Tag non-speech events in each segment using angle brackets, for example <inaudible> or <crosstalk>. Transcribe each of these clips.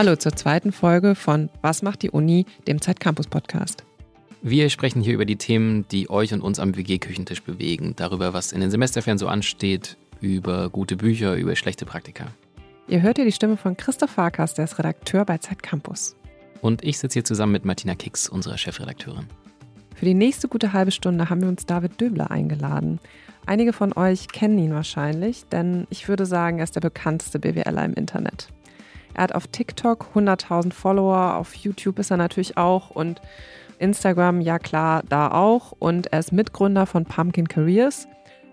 Hallo zur zweiten Folge von Was macht die Uni, dem Zeitcampus Podcast. Wir sprechen hier über die Themen, die euch und uns am WG-Küchentisch bewegen, darüber, was in den Semesterferien so ansteht, über gute Bücher, über schlechte Praktika. Ihr hört hier die Stimme von Christoph Farkas, der ist Redakteur bei Zeitcampus. Und ich sitze hier zusammen mit Martina Kicks, unserer Chefredakteurin. Für die nächste gute halbe Stunde haben wir uns David Döbler eingeladen. Einige von euch kennen ihn wahrscheinlich, denn ich würde sagen, er ist der bekannteste BWLer im Internet. Er hat auf TikTok 100.000 Follower, auf YouTube ist er natürlich auch und Instagram, ja klar, da auch. Und er ist Mitgründer von Pumpkin Careers.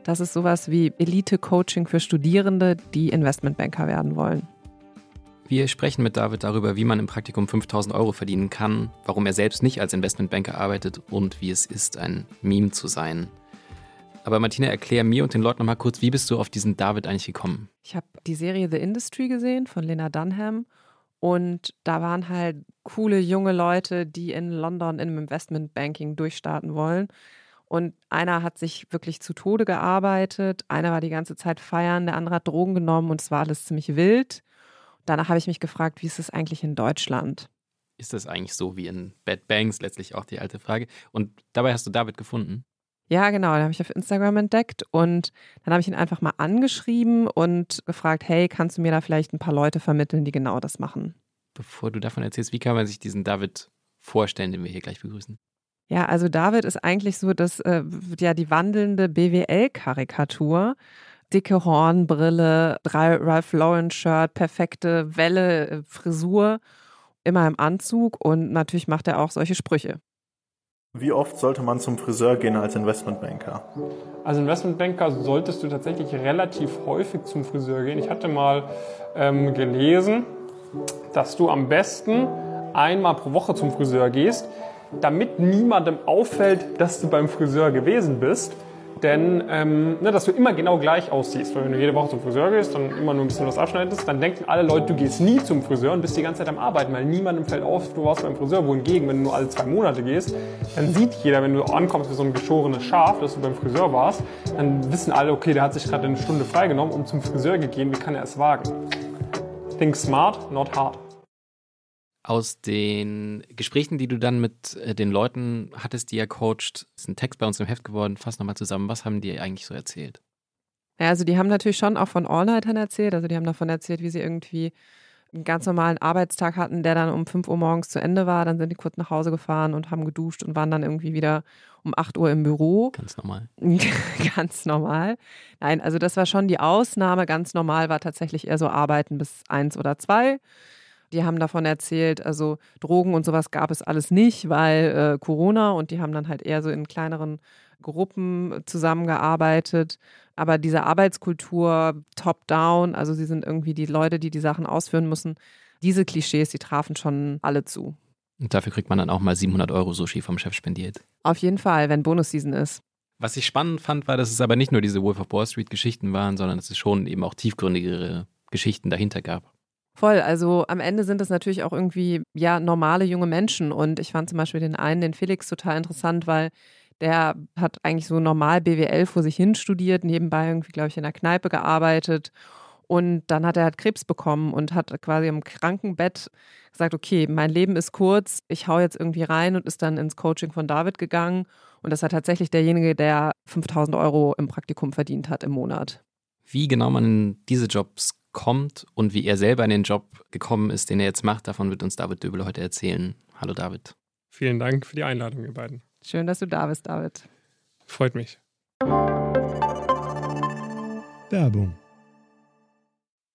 Das ist sowas wie Elite-Coaching für Studierende, die Investmentbanker werden wollen. Wir sprechen mit David darüber, wie man im Praktikum 5000 Euro verdienen kann, warum er selbst nicht als Investmentbanker arbeitet und wie es ist, ein Meme zu sein. Aber Martina, erklär mir und den Leuten nochmal kurz, wie bist du auf diesen David eigentlich gekommen? Ich habe die Serie The Industry gesehen von Lena Dunham und da waren halt coole junge Leute, die in London im Investmentbanking durchstarten wollen. Und einer hat sich wirklich zu Tode gearbeitet, einer war die ganze Zeit feiern, der andere hat Drogen genommen und es war alles ziemlich wild. Danach habe ich mich gefragt, wie ist es eigentlich in Deutschland? Ist das eigentlich so wie in Bad Banks, letztlich auch die alte Frage. Und dabei hast du David gefunden? Ja, genau, den habe ich auf Instagram entdeckt und dann habe ich ihn einfach mal angeschrieben und gefragt, hey, kannst du mir da vielleicht ein paar Leute vermitteln, die genau das machen? Bevor du davon erzählst, wie kann man sich diesen David vorstellen, den wir hier gleich begrüßen? Ja, also David ist eigentlich so das, äh, ja, die wandelnde BWL-Karikatur. Dicke Hornbrille, Ralph Lauren-Shirt, perfekte Welle, äh, Frisur, immer im Anzug und natürlich macht er auch solche Sprüche. Wie oft sollte man zum Friseur gehen als Investmentbanker? Als Investmentbanker solltest du tatsächlich relativ häufig zum Friseur gehen. Ich hatte mal ähm, gelesen, dass du am besten einmal pro Woche zum Friseur gehst, damit niemandem auffällt, dass du beim Friseur gewesen bist. Denn, ähm, ne, dass du immer genau gleich aussiehst. Weil wenn du jede Woche zum Friseur gehst und immer nur ein bisschen was abschneidest, dann denken alle Leute, du gehst nie zum Friseur und bist die ganze Zeit am Arbeiten, weil niemandem fällt auf, du warst beim Friseur. Wohingegen, wenn du nur alle zwei Monate gehst, dann sieht jeder, wenn du ankommst wie so ein geschorenes Schaf, dass du beim Friseur warst, dann wissen alle, okay, der hat sich gerade eine Stunde freigenommen und zum Friseur gegeben, wie kann er es wagen? Think smart, not hard. Aus den Gesprächen, die du dann mit äh, den Leuten hattest, die er coacht, ist ein Text bei uns im Heft geworden. Fass nochmal zusammen. Was haben die eigentlich so erzählt? Ja, also die haben natürlich schon auch von Allnightern erzählt. Also die haben davon erzählt, wie sie irgendwie einen ganz normalen Arbeitstag hatten, der dann um 5 Uhr morgens zu Ende war. Dann sind die kurz nach Hause gefahren und haben geduscht und waren dann irgendwie wieder um 8 Uhr im Büro. Ganz normal. <laughs> ganz normal. Nein, also das war schon die Ausnahme. Ganz normal war tatsächlich eher so Arbeiten bis eins oder zwei. Die haben davon erzählt, also Drogen und sowas gab es alles nicht, weil äh, Corona und die haben dann halt eher so in kleineren Gruppen zusammengearbeitet. Aber diese Arbeitskultur top-down, also sie sind irgendwie die Leute, die die Sachen ausführen müssen, diese Klischees, die trafen schon alle zu. Und dafür kriegt man dann auch mal 700 Euro Sushi vom Chef spendiert. Auf jeden Fall, wenn Bonus-Season ist. Was ich spannend fand, war, dass es aber nicht nur diese Wolf of Wall Street Geschichten waren, sondern dass es schon eben auch tiefgründigere Geschichten dahinter gab. Voll, also am Ende sind es natürlich auch irgendwie ja normale junge Menschen. Und ich fand zum Beispiel den einen, den Felix, total interessant, weil der hat eigentlich so normal BWL vor sich hin studiert, nebenbei irgendwie, glaube ich, in der Kneipe gearbeitet. Und dann hat er halt Krebs bekommen und hat quasi im Krankenbett gesagt, okay, mein Leben ist kurz, ich hau jetzt irgendwie rein und ist dann ins Coaching von David gegangen. Und das war tatsächlich derjenige, der 5000 Euro im Praktikum verdient hat im Monat. Wie genau man diese Jobs kommt und wie er selber in den Job gekommen ist, den er jetzt macht, davon wird uns David Döbel heute erzählen. Hallo David. Vielen Dank für die Einladung, ihr beiden. Schön, dass du da bist, David. Freut mich. Werbung.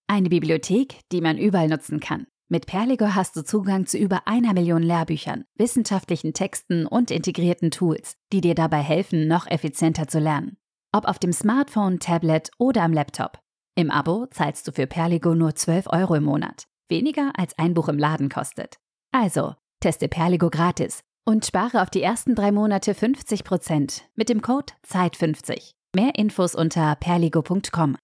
Eine Bibliothek, die man überall nutzen kann. Mit Perligo hast du Zugang zu über einer Million Lehrbüchern, wissenschaftlichen Texten und integrierten Tools, die dir dabei helfen, noch effizienter zu lernen. Ob auf dem Smartphone, Tablet oder am Laptop. Im Abo zahlst du für Perligo nur 12 Euro im Monat. Weniger als ein Buch im Laden kostet. Also, teste Perligo gratis und spare auf die ersten drei Monate 50% mit dem Code ZEIT50. Mehr Infos unter perligo.com.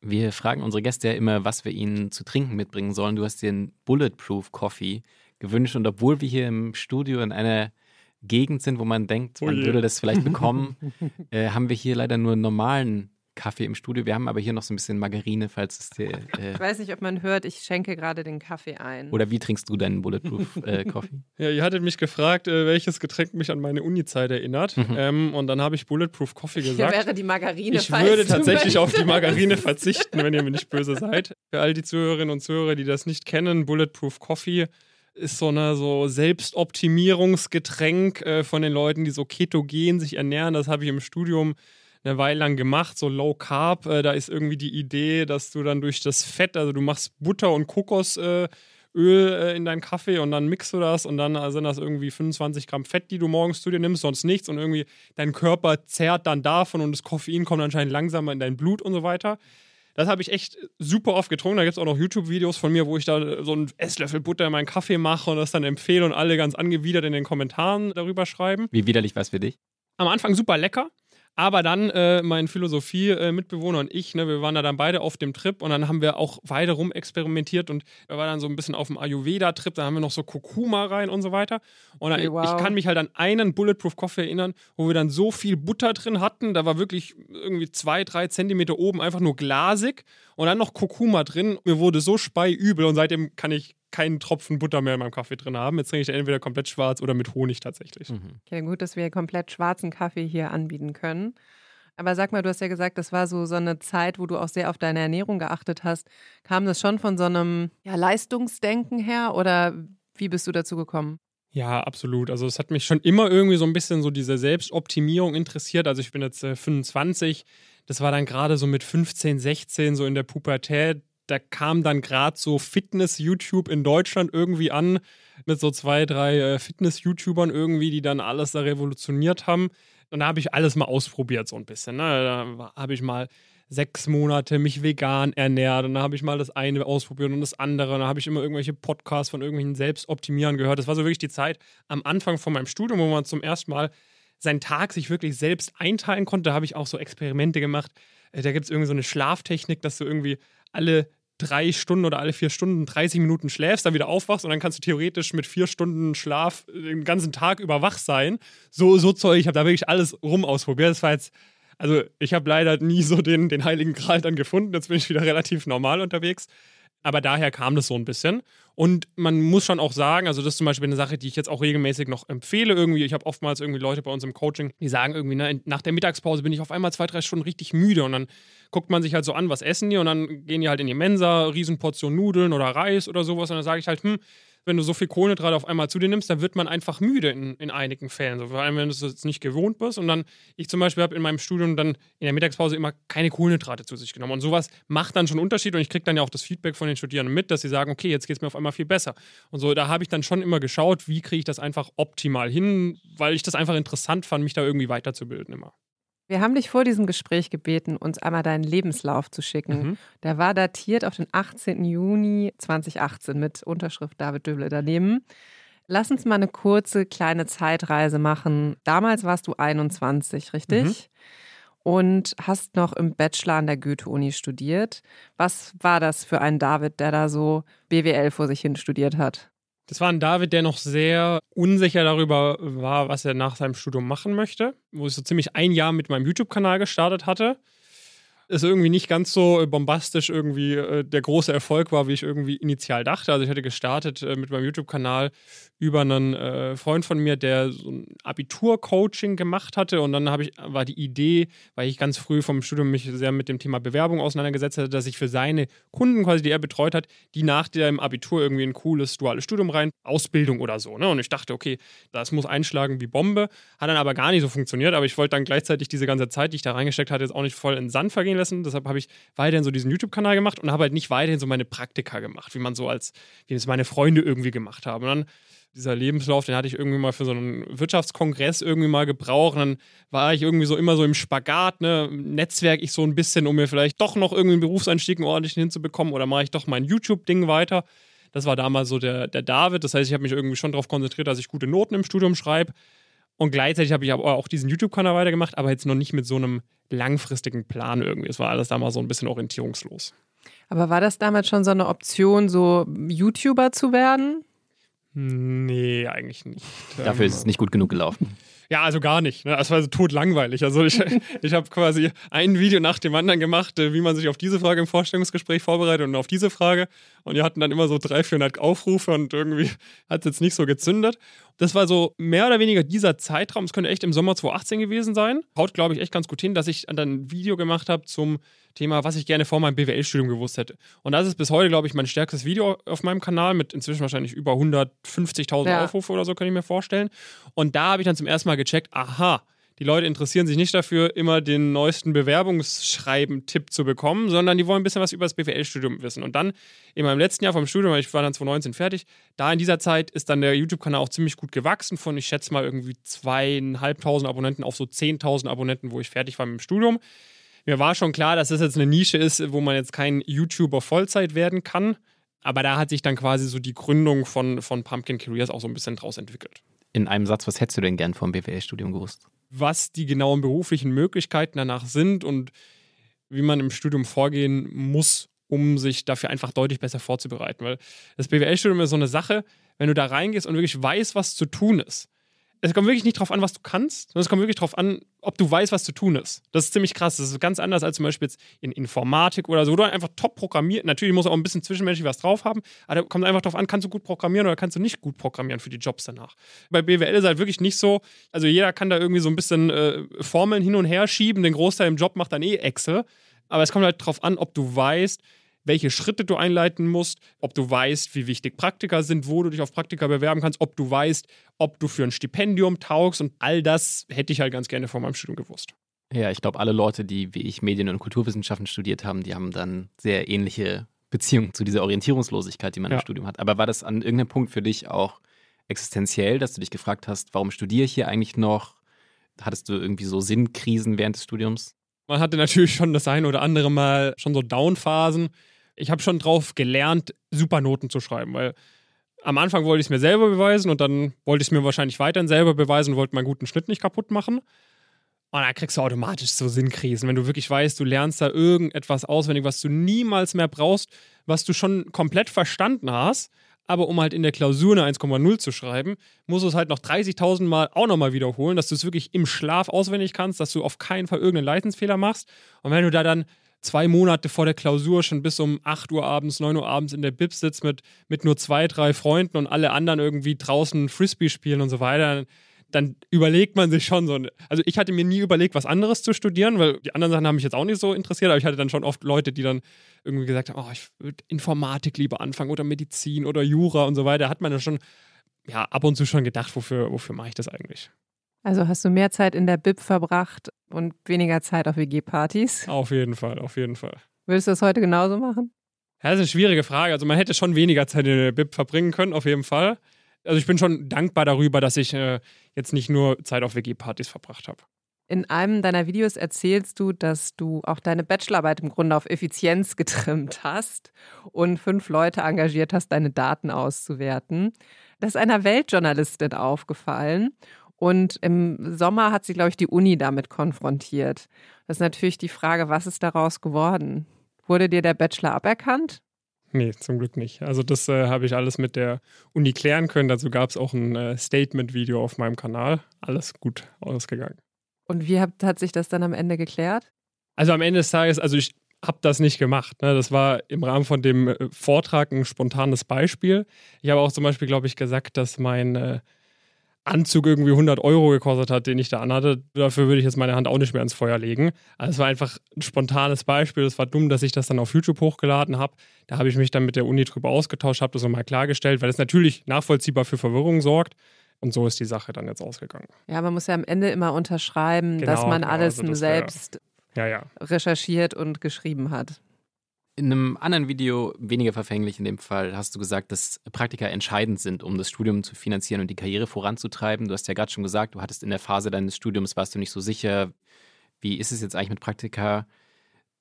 Wir fragen unsere Gäste ja immer, was wir ihnen zu trinken mitbringen sollen. Du hast dir einen Bulletproof Coffee gewünscht und obwohl wir hier im Studio in einer Gegend sind, wo man denkt, man oh würde das vielleicht <laughs> bekommen, äh, haben wir hier leider nur einen normalen Kaffee im Studio. Wir haben aber hier noch so ein bisschen Margarine, falls es dir. Äh ich weiß nicht, ob man hört, ich schenke gerade den Kaffee ein. Oder wie trinkst du deinen Bulletproof äh, <laughs> Coffee? Ja, ihr hattet mich gefragt, äh, welches Getränk mich an meine Uni-Zeit erinnert. Mhm. Ähm, und dann habe ich Bulletproof Coffee gesagt. Hier wäre die Margarine. Ich würde tatsächlich auf die Margarine verzichten, wenn ihr mir nicht böse seid. Für all die Zuhörerinnen und Zuhörer, die das nicht kennen, Bulletproof Coffee ist so eine so Selbstoptimierungsgetränk äh, von den Leuten, die so ketogen sich ernähren. Das habe ich im Studium eine Weile lang gemacht, so Low Carb. Äh, da ist irgendwie die Idee, dass du dann durch das Fett, also du machst Butter und Kokosöl äh, in deinen Kaffee und dann mixt du das und dann sind das irgendwie 25 Gramm Fett, die du morgens zu dir nimmst, sonst nichts und irgendwie dein Körper zehrt dann davon und das Koffein kommt anscheinend langsamer in dein Blut und so weiter. Das habe ich echt super oft getrunken. Da gibt es auch noch YouTube-Videos von mir, wo ich da so einen Esslöffel Butter in meinen Kaffee mache und das dann empfehle und alle ganz angewidert in den Kommentaren darüber schreiben. Wie widerlich war es für dich? Am Anfang super lecker. Aber dann äh, mein Philosophie-Mitbewohner und ich, ne, wir waren da dann beide auf dem Trip und dann haben wir auch weiter rum experimentiert und wir waren dann so ein bisschen auf dem Ayurveda-Trip, da haben wir noch so Kurkuma rein und so weiter. Und dann, wow. ich kann mich halt an einen Bulletproof Coffee erinnern, wo wir dann so viel Butter drin hatten, da war wirklich irgendwie zwei, drei Zentimeter oben einfach nur glasig und dann noch Kurkuma drin. Mir wurde so speiübel und seitdem kann ich keinen Tropfen Butter mehr in meinem Kaffee drin haben. Jetzt trinke ich entweder komplett schwarz oder mit Honig tatsächlich. Mhm. Okay, gut, dass wir komplett schwarzen Kaffee hier anbieten können. Aber sag mal, du hast ja gesagt, das war so, so eine Zeit, wo du auch sehr auf deine Ernährung geachtet hast. Kam das schon von so einem ja, Leistungsdenken her oder wie bist du dazu gekommen? Ja, absolut. Also es hat mich schon immer irgendwie so ein bisschen so diese Selbstoptimierung interessiert. Also ich bin jetzt äh, 25. Das war dann gerade so mit 15, 16, so in der Pubertät da kam dann gerade so Fitness-YouTube in Deutschland irgendwie an, mit so zwei, drei äh, Fitness-YouTubern irgendwie, die dann alles da revolutioniert haben. Und da habe ich alles mal ausprobiert, so ein bisschen. Ne? Da habe ich mal sechs Monate mich vegan ernährt und dann habe ich mal das eine ausprobiert und das andere. Und dann habe ich immer irgendwelche Podcasts von irgendwelchen Selbstoptimierern gehört. Das war so wirklich die Zeit am Anfang von meinem Studium, wo man zum ersten Mal seinen Tag sich wirklich selbst einteilen konnte. Da habe ich auch so Experimente gemacht. Äh, da gibt es irgendwie so eine Schlaftechnik, dass du irgendwie alle drei Stunden oder alle vier Stunden 30 Minuten schläfst, dann wieder aufwachst und dann kannst du theoretisch mit vier Stunden Schlaf den ganzen Tag über wach sein. So, so Zeug, ich habe da wirklich alles rum ausprobiert. Das war jetzt, also ich habe leider nie so den, den heiligen Gral dann gefunden. Jetzt bin ich wieder <laughs> relativ normal unterwegs. Aber daher kam das so ein bisschen. Und man muss schon auch sagen, also das ist zum Beispiel eine Sache, die ich jetzt auch regelmäßig noch empfehle. Irgendwie, ich habe oftmals irgendwie Leute bei uns im Coaching, die sagen irgendwie, ne, nach der Mittagspause bin ich auf einmal zwei, drei Stunden richtig müde. Und dann guckt man sich halt so an, was essen die? Und dann gehen die halt in die Mensa, Riesenportion Nudeln oder Reis oder sowas. Und dann sage ich halt, hm, wenn du so viel Kohlenhydrate auf einmal zu dir nimmst, dann wird man einfach müde in, in einigen Fällen. So, vor allem, wenn du es jetzt nicht gewohnt bist. Und dann, ich zum Beispiel habe in meinem Studium dann in der Mittagspause immer keine Kohlenhydrate zu sich genommen. Und sowas macht dann schon Unterschied. Und ich kriege dann ja auch das Feedback von den Studierenden mit, dass sie sagen, okay, jetzt geht es mir auf einmal viel besser. Und so, da habe ich dann schon immer geschaut, wie kriege ich das einfach optimal hin, weil ich das einfach interessant fand, mich da irgendwie weiterzubilden immer. Wir haben dich vor diesem Gespräch gebeten, uns einmal deinen Lebenslauf zu schicken. Mhm. Der war datiert auf den 18. Juni 2018 mit Unterschrift David Döble daneben. Lass uns mal eine kurze kleine Zeitreise machen. Damals warst du 21, richtig? Mhm. Und hast noch im Bachelor an der Goethe-Uni studiert. Was war das für ein David, der da so BWL vor sich hin studiert hat? Das war ein David, der noch sehr unsicher darüber war, was er nach seinem Studium machen möchte, wo ich so ziemlich ein Jahr mit meinem YouTube-Kanal gestartet hatte es irgendwie nicht ganz so bombastisch irgendwie äh, der große Erfolg war, wie ich irgendwie initial dachte. Also ich hatte gestartet äh, mit meinem YouTube-Kanal über einen äh, Freund von mir, der so ein Abitur-Coaching gemacht hatte und dann habe ich war die Idee, weil ich ganz früh vom Studium mich sehr mit dem Thema Bewerbung auseinandergesetzt hatte, dass ich für seine Kunden quasi, die er betreut hat, die nach dem Abitur irgendwie ein cooles duales Studium rein, Ausbildung oder so. Ne? Und ich dachte, okay, das muss einschlagen wie Bombe. Hat dann aber gar nicht so funktioniert, aber ich wollte dann gleichzeitig diese ganze Zeit, die ich da reingesteckt hatte, jetzt auch nicht voll in den Sand vergehen lassen. Deshalb habe ich weiterhin so diesen YouTube-Kanal gemacht und habe halt nicht weiterhin so meine Praktika gemacht, wie man so als, wie es meine Freunde irgendwie gemacht haben. Und dann dieser Lebenslauf, den hatte ich irgendwie mal für so einen Wirtschaftskongress irgendwie mal gebraucht. Und dann war ich irgendwie so immer so im Spagat, ne, Netzwerk ich so ein bisschen, um mir vielleicht doch noch irgendwie einen Berufseinstieg einen ordentlichen hinzubekommen oder mache ich doch mein YouTube-Ding weiter. Das war damals so der, der David. Das heißt, ich habe mich irgendwie schon darauf konzentriert, dass ich gute Noten im Studium schreibe. Und gleichzeitig habe ich aber auch diesen YouTube-Kanal weitergemacht, aber jetzt noch nicht mit so einem langfristigen Plan irgendwie. Es war alles damals so ein bisschen orientierungslos. Aber war das damals schon so eine Option, so YouTuber zu werden? Nee, eigentlich nicht. Dafür ist es nicht gut genug gelaufen. Ja, also gar nicht. Ne? Das war so totlangweilig. Also ich, <laughs> ich habe quasi ein Video nach dem anderen gemacht, äh, wie man sich auf diese Frage im Vorstellungsgespräch vorbereitet und auf diese Frage. Und die hatten dann immer so 300, 400 Aufrufe und irgendwie <laughs> hat es jetzt nicht so gezündet. Das war so mehr oder weniger dieser Zeitraum. Es könnte echt im Sommer 2018 gewesen sein. Haut, glaube ich, echt ganz gut hin, dass ich dann ein Video gemacht habe zum Thema, was ich gerne vor meinem BWL-Studium gewusst hätte. Und das ist bis heute, glaube ich, mein stärkstes Video auf meinem Kanal mit inzwischen wahrscheinlich über 150.000 ja. Aufrufe oder so, kann ich mir vorstellen. Und da habe ich dann zum ersten Mal gecheckt, aha, die Leute interessieren sich nicht dafür, immer den neuesten Bewerbungsschreiben-Tipp zu bekommen, sondern die wollen ein bisschen was über das BWL-Studium wissen. Und dann in meinem letzten Jahr vom Studium, ich war dann 2019 fertig, da in dieser Zeit ist dann der YouTube-Kanal auch ziemlich gut gewachsen von, ich schätze mal, irgendwie zweieinhalbtausend Abonnenten auf so 10.000 Abonnenten, wo ich fertig war mit dem Studium. Mir war schon klar, dass das jetzt eine Nische ist, wo man jetzt kein YouTuber Vollzeit werden kann. Aber da hat sich dann quasi so die Gründung von, von Pumpkin Careers auch so ein bisschen draus entwickelt. In einem Satz, was hättest du denn gern vom BWL-Studium gewusst? was die genauen beruflichen Möglichkeiten danach sind und wie man im Studium vorgehen muss, um sich dafür einfach deutlich besser vorzubereiten. Weil das BWL-Studium ist so eine Sache, wenn du da reingehst und wirklich weißt, was zu tun ist, es kommt wirklich nicht drauf an, was du kannst, sondern es kommt wirklich drauf an, ob du weißt, was zu tun ist. Das ist ziemlich krass. Das ist ganz anders als zum Beispiel jetzt in Informatik oder so, wo du einfach top programmiert. Natürlich muss auch ein bisschen zwischenmenschlich was drauf haben, aber da kommt einfach drauf an, kannst du gut programmieren oder kannst du nicht gut programmieren für die Jobs danach. Bei BWL ist halt wirklich nicht so, also jeder kann da irgendwie so ein bisschen äh, Formeln hin und her schieben, den Großteil im Job macht dann eh Excel. Aber es kommt halt drauf an, ob du weißt, welche Schritte du einleiten musst, ob du weißt, wie wichtig Praktika sind, wo du dich auf Praktika bewerben kannst, ob du weißt, ob du für ein Stipendium taugst und all das hätte ich halt ganz gerne vor meinem Studium gewusst. Ja, ich glaube, alle Leute, die wie ich Medien- und Kulturwissenschaften studiert haben, die haben dann sehr ähnliche Beziehungen zu dieser Orientierungslosigkeit, die man ja. im Studium hat. Aber war das an irgendeinem Punkt für dich auch existenziell, dass du dich gefragt hast, warum studiere ich hier eigentlich noch? Hattest du irgendwie so Sinnkrisen während des Studiums? Man hatte natürlich schon das ein oder andere Mal schon so Downphasen ich habe schon drauf gelernt, super Noten zu schreiben, weil am Anfang wollte ich es mir selber beweisen und dann wollte ich es mir wahrscheinlich weiterhin selber beweisen und wollte meinen guten Schnitt nicht kaputt machen. Und dann kriegst du automatisch so Sinnkrisen, wenn du wirklich weißt, du lernst da irgendetwas auswendig, was du niemals mehr brauchst, was du schon komplett verstanden hast. Aber um halt in der Klausur eine 1,0 zu schreiben, musst du es halt noch 30.000 Mal auch nochmal wiederholen, dass du es wirklich im Schlaf auswendig kannst, dass du auf keinen Fall irgendeinen Leitensfehler machst. Und wenn du da dann zwei Monate vor der Klausur schon bis um 8 Uhr abends, 9 Uhr abends in der Bib sitzt mit, mit nur zwei, drei Freunden und alle anderen irgendwie draußen Frisbee spielen und so weiter, dann überlegt man sich schon so. Also ich hatte mir nie überlegt, was anderes zu studieren, weil die anderen Sachen haben mich jetzt auch nicht so interessiert, aber ich hatte dann schon oft Leute, die dann irgendwie gesagt haben, oh, ich würde Informatik lieber anfangen oder Medizin oder Jura und so weiter. Da hat man dann schon ja, ab und zu schon gedacht, wofür, wofür mache ich das eigentlich? Also hast du mehr Zeit in der Bib verbracht und weniger Zeit auf WG-Partys? Auf jeden Fall, auf jeden Fall. Würdest du das heute genauso machen? Ja, das ist eine schwierige Frage. Also man hätte schon weniger Zeit in der Bib verbringen können, auf jeden Fall. Also ich bin schon dankbar darüber, dass ich äh, jetzt nicht nur Zeit auf WG-Partys verbracht habe. In einem deiner Videos erzählst du, dass du auch deine Bachelorarbeit im Grunde auf Effizienz getrimmt hast und fünf Leute engagiert hast, deine Daten auszuwerten. Das ist einer Weltjournalistin aufgefallen und im Sommer hat sie, glaube ich, die Uni damit konfrontiert. Das ist natürlich die Frage, was ist daraus geworden? Wurde dir der Bachelor aberkannt? Nee, zum Glück nicht. Also das äh, habe ich alles mit der Uni klären können. Dazu gab es auch ein äh, Statement-Video auf meinem Kanal. Alles gut ausgegangen. Und wie hat, hat sich das dann am Ende geklärt? Also am Ende des Tages, also ich habe das nicht gemacht. Ne? Das war im Rahmen von dem äh, Vortrag ein spontanes Beispiel. Ich habe auch zum Beispiel, glaube ich, gesagt, dass mein äh, Anzug irgendwie 100 Euro gekostet hat, den ich da anhatte. Dafür würde ich jetzt meine Hand auch nicht mehr ins Feuer legen. Also es war einfach ein spontanes Beispiel. Es war dumm, dass ich das dann auf YouTube hochgeladen habe. Da habe ich mich dann mit der Uni drüber ausgetauscht, habe das nochmal klargestellt, weil es natürlich nachvollziehbar für Verwirrung sorgt. Und so ist die Sache dann jetzt ausgegangen. Ja, man muss ja am Ende immer unterschreiben, genau, dass man genau, alles also das selbst ja, ja. recherchiert und geschrieben hat. In einem anderen Video, weniger verfänglich in dem Fall, hast du gesagt, dass Praktika entscheidend sind, um das Studium zu finanzieren und die Karriere voranzutreiben. Du hast ja gerade schon gesagt, du hattest in der Phase deines Studiums, warst du nicht so sicher, wie ist es jetzt eigentlich mit Praktika?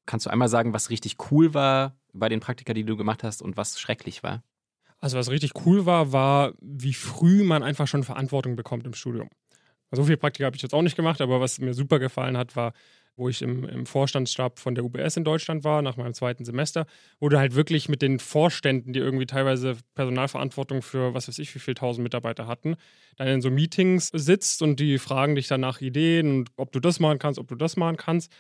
Kannst du einmal sagen, was richtig cool war bei den Praktika, die du gemacht hast und was schrecklich war? Also was richtig cool war, war, wie früh man einfach schon Verantwortung bekommt im Studium. So viel Praktika habe ich jetzt auch nicht gemacht, aber was mir super gefallen hat, war, wo ich im, im Vorstandsstab von der UBS in Deutschland war, nach meinem zweiten Semester, wo du halt wirklich mit den Vorständen, die irgendwie teilweise Personalverantwortung für was weiß ich, wie viele tausend Mitarbeiter hatten, dann in so Meetings sitzt und die fragen dich dann nach Ideen und ob du das machen kannst, ob du das machen kannst.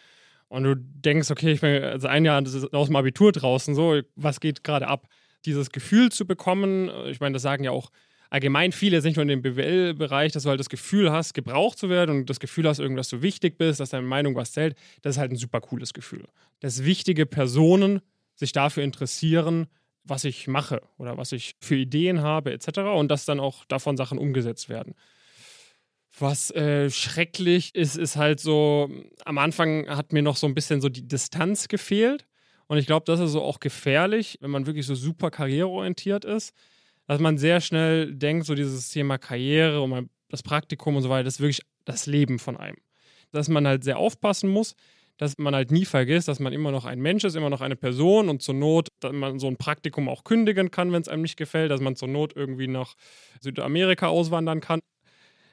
Und du denkst, okay, ich bin also ein Jahr aus dem Abitur draußen, so, was geht gerade ab? Dieses Gefühl zu bekommen, ich meine, das sagen ja auch allgemein viele, nicht nur in dem BWL-Bereich, dass du halt das Gefühl hast, gebraucht zu werden und das Gefühl hast, irgendwas du wichtig bist, dass deine Meinung was zählt, das ist halt ein super cooles Gefühl. Dass wichtige Personen sich dafür interessieren, was ich mache oder was ich für Ideen habe, etc. und dass dann auch davon Sachen umgesetzt werden. Was äh, schrecklich ist, ist halt so, am Anfang hat mir noch so ein bisschen so die Distanz gefehlt. Und ich glaube, das ist so auch gefährlich, wenn man wirklich so super karriereorientiert ist, dass man sehr schnell denkt, so dieses Thema Karriere und das Praktikum und so weiter, das ist wirklich das Leben von einem. Dass man halt sehr aufpassen muss, dass man halt nie vergisst, dass man immer noch ein Mensch ist, immer noch eine Person und zur Not, dass man so ein Praktikum auch kündigen kann, wenn es einem nicht gefällt, dass man zur Not irgendwie nach Südamerika auswandern kann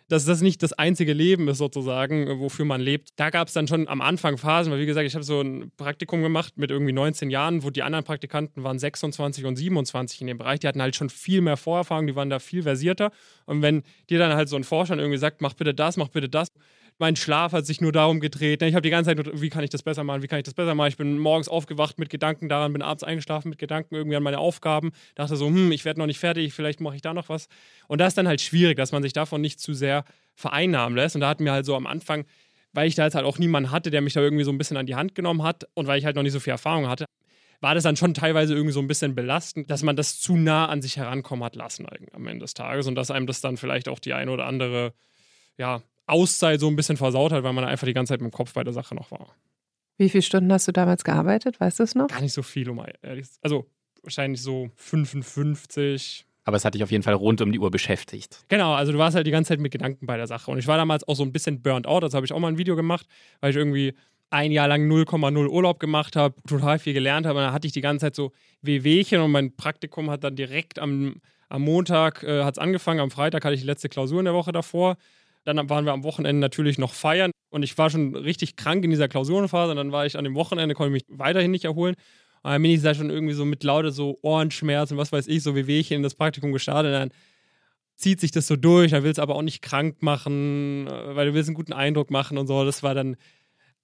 dass das nicht das einzige Leben ist, sozusagen, wofür man lebt. Da gab es dann schon am Anfang Phasen, weil wie gesagt, ich habe so ein Praktikum gemacht mit irgendwie 19 Jahren, wo die anderen Praktikanten waren 26 und 27 in dem Bereich. Die hatten halt schon viel mehr Vorerfahrung, die waren da viel versierter. Und wenn dir dann halt so ein Forscher irgendwie sagt, mach bitte das, mach bitte das, mein Schlaf hat sich nur darum gedreht. Ich habe die ganze Zeit, wie kann ich das besser machen, wie kann ich das besser machen. Ich bin morgens aufgewacht mit Gedanken daran, bin abends eingeschlafen mit Gedanken irgendwie an meine Aufgaben. Dachte so, hm, ich werde noch nicht fertig, vielleicht mache ich da noch was. Und das ist dann halt schwierig, dass man sich davon nicht zu sehr vereinnahmen lässt. Und da hat mir halt so am Anfang, weil ich da jetzt halt auch niemanden hatte, der mich da irgendwie so ein bisschen an die Hand genommen hat und weil ich halt noch nicht so viel Erfahrung hatte, war das dann schon teilweise irgendwie so ein bisschen belastend, dass man das zu nah an sich herankommen hat lassen am Ende des Tages und dass einem das dann vielleicht auch die eine oder andere ja, Auszeit so ein bisschen versaut hat, weil man einfach die ganze Zeit mit dem Kopf bei der Sache noch war. Wie viele Stunden hast du damals gearbeitet? Weißt du es noch? Gar nicht so viel, um ehrlich Also wahrscheinlich so 55. Aber es hat dich auf jeden Fall rund um die Uhr beschäftigt. Genau, also du warst halt die ganze Zeit mit Gedanken bei der Sache. Und ich war damals auch so ein bisschen burnt out. Also habe ich auch mal ein Video gemacht, weil ich irgendwie ein Jahr lang 0,0 Urlaub gemacht habe, total viel gelernt habe. Und dann hatte ich die ganze Zeit so Wehwehchen und mein Praktikum hat dann direkt am, am Montag äh, hat's angefangen, am Freitag hatte ich die letzte Klausur in der Woche davor. Dann waren wir am Wochenende natürlich noch feiern und ich war schon richtig krank in dieser Klausurenphase. Und dann war ich an dem Wochenende, konnte mich weiterhin nicht erholen. Und dann bin ich da schon irgendwie so mit lauter so Ohrenschmerzen, was weiß ich, so wie Wehchen in das Praktikum gestartet. Und dann zieht sich das so durch, dann willst du aber auch nicht krank machen, weil du willst einen guten Eindruck machen und so. Das war dann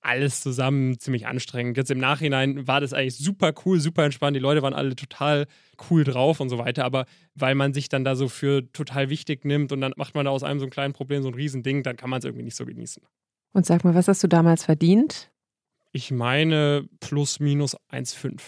alles zusammen ziemlich anstrengend. Jetzt im Nachhinein war das eigentlich super cool, super entspannt. Die Leute waren alle total cool drauf und so weiter. Aber weil man sich dann da so für total wichtig nimmt und dann macht man da aus einem so ein kleinen Problem so ein Riesending, dann kann man es irgendwie nicht so genießen. Und sag mal, was hast du damals verdient? Ich meine plus minus 1,5.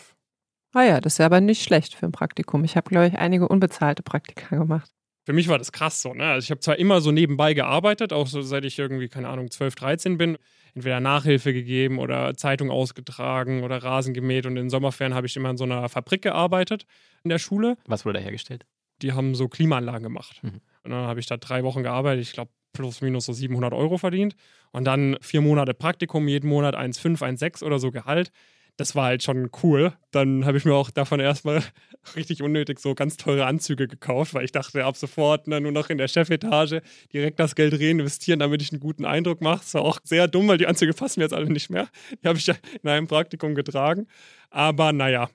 Ah ja, das ist ja aber nicht schlecht für ein Praktikum. Ich habe, glaube ich, einige unbezahlte Praktika gemacht. Für mich war das krass so. Ne? Also ich habe zwar immer so nebenbei gearbeitet, auch so seit ich irgendwie, keine Ahnung, 12, 13 bin entweder Nachhilfe gegeben oder Zeitung ausgetragen oder Rasen gemäht. Und in Sommerferien habe ich immer in so einer Fabrik gearbeitet in der Schule. Was wurde da hergestellt? Die haben so Klimaanlagen gemacht. Mhm. Und dann habe ich da drei Wochen gearbeitet. Ich glaube, plus minus so 700 Euro verdient. Und dann vier Monate Praktikum, jeden Monat 1,5, 1,6 oder so Gehalt das war halt schon cool. Dann habe ich mir auch davon erstmal <laughs> richtig unnötig so ganz teure Anzüge gekauft, weil ich dachte, ab sofort ne, nur noch in der Chefetage direkt das Geld reinvestieren, damit ich einen guten Eindruck mache. Das war auch sehr dumm, weil die Anzüge passen mir jetzt alle nicht mehr. Die habe ich ja in einem Praktikum getragen. Aber naja.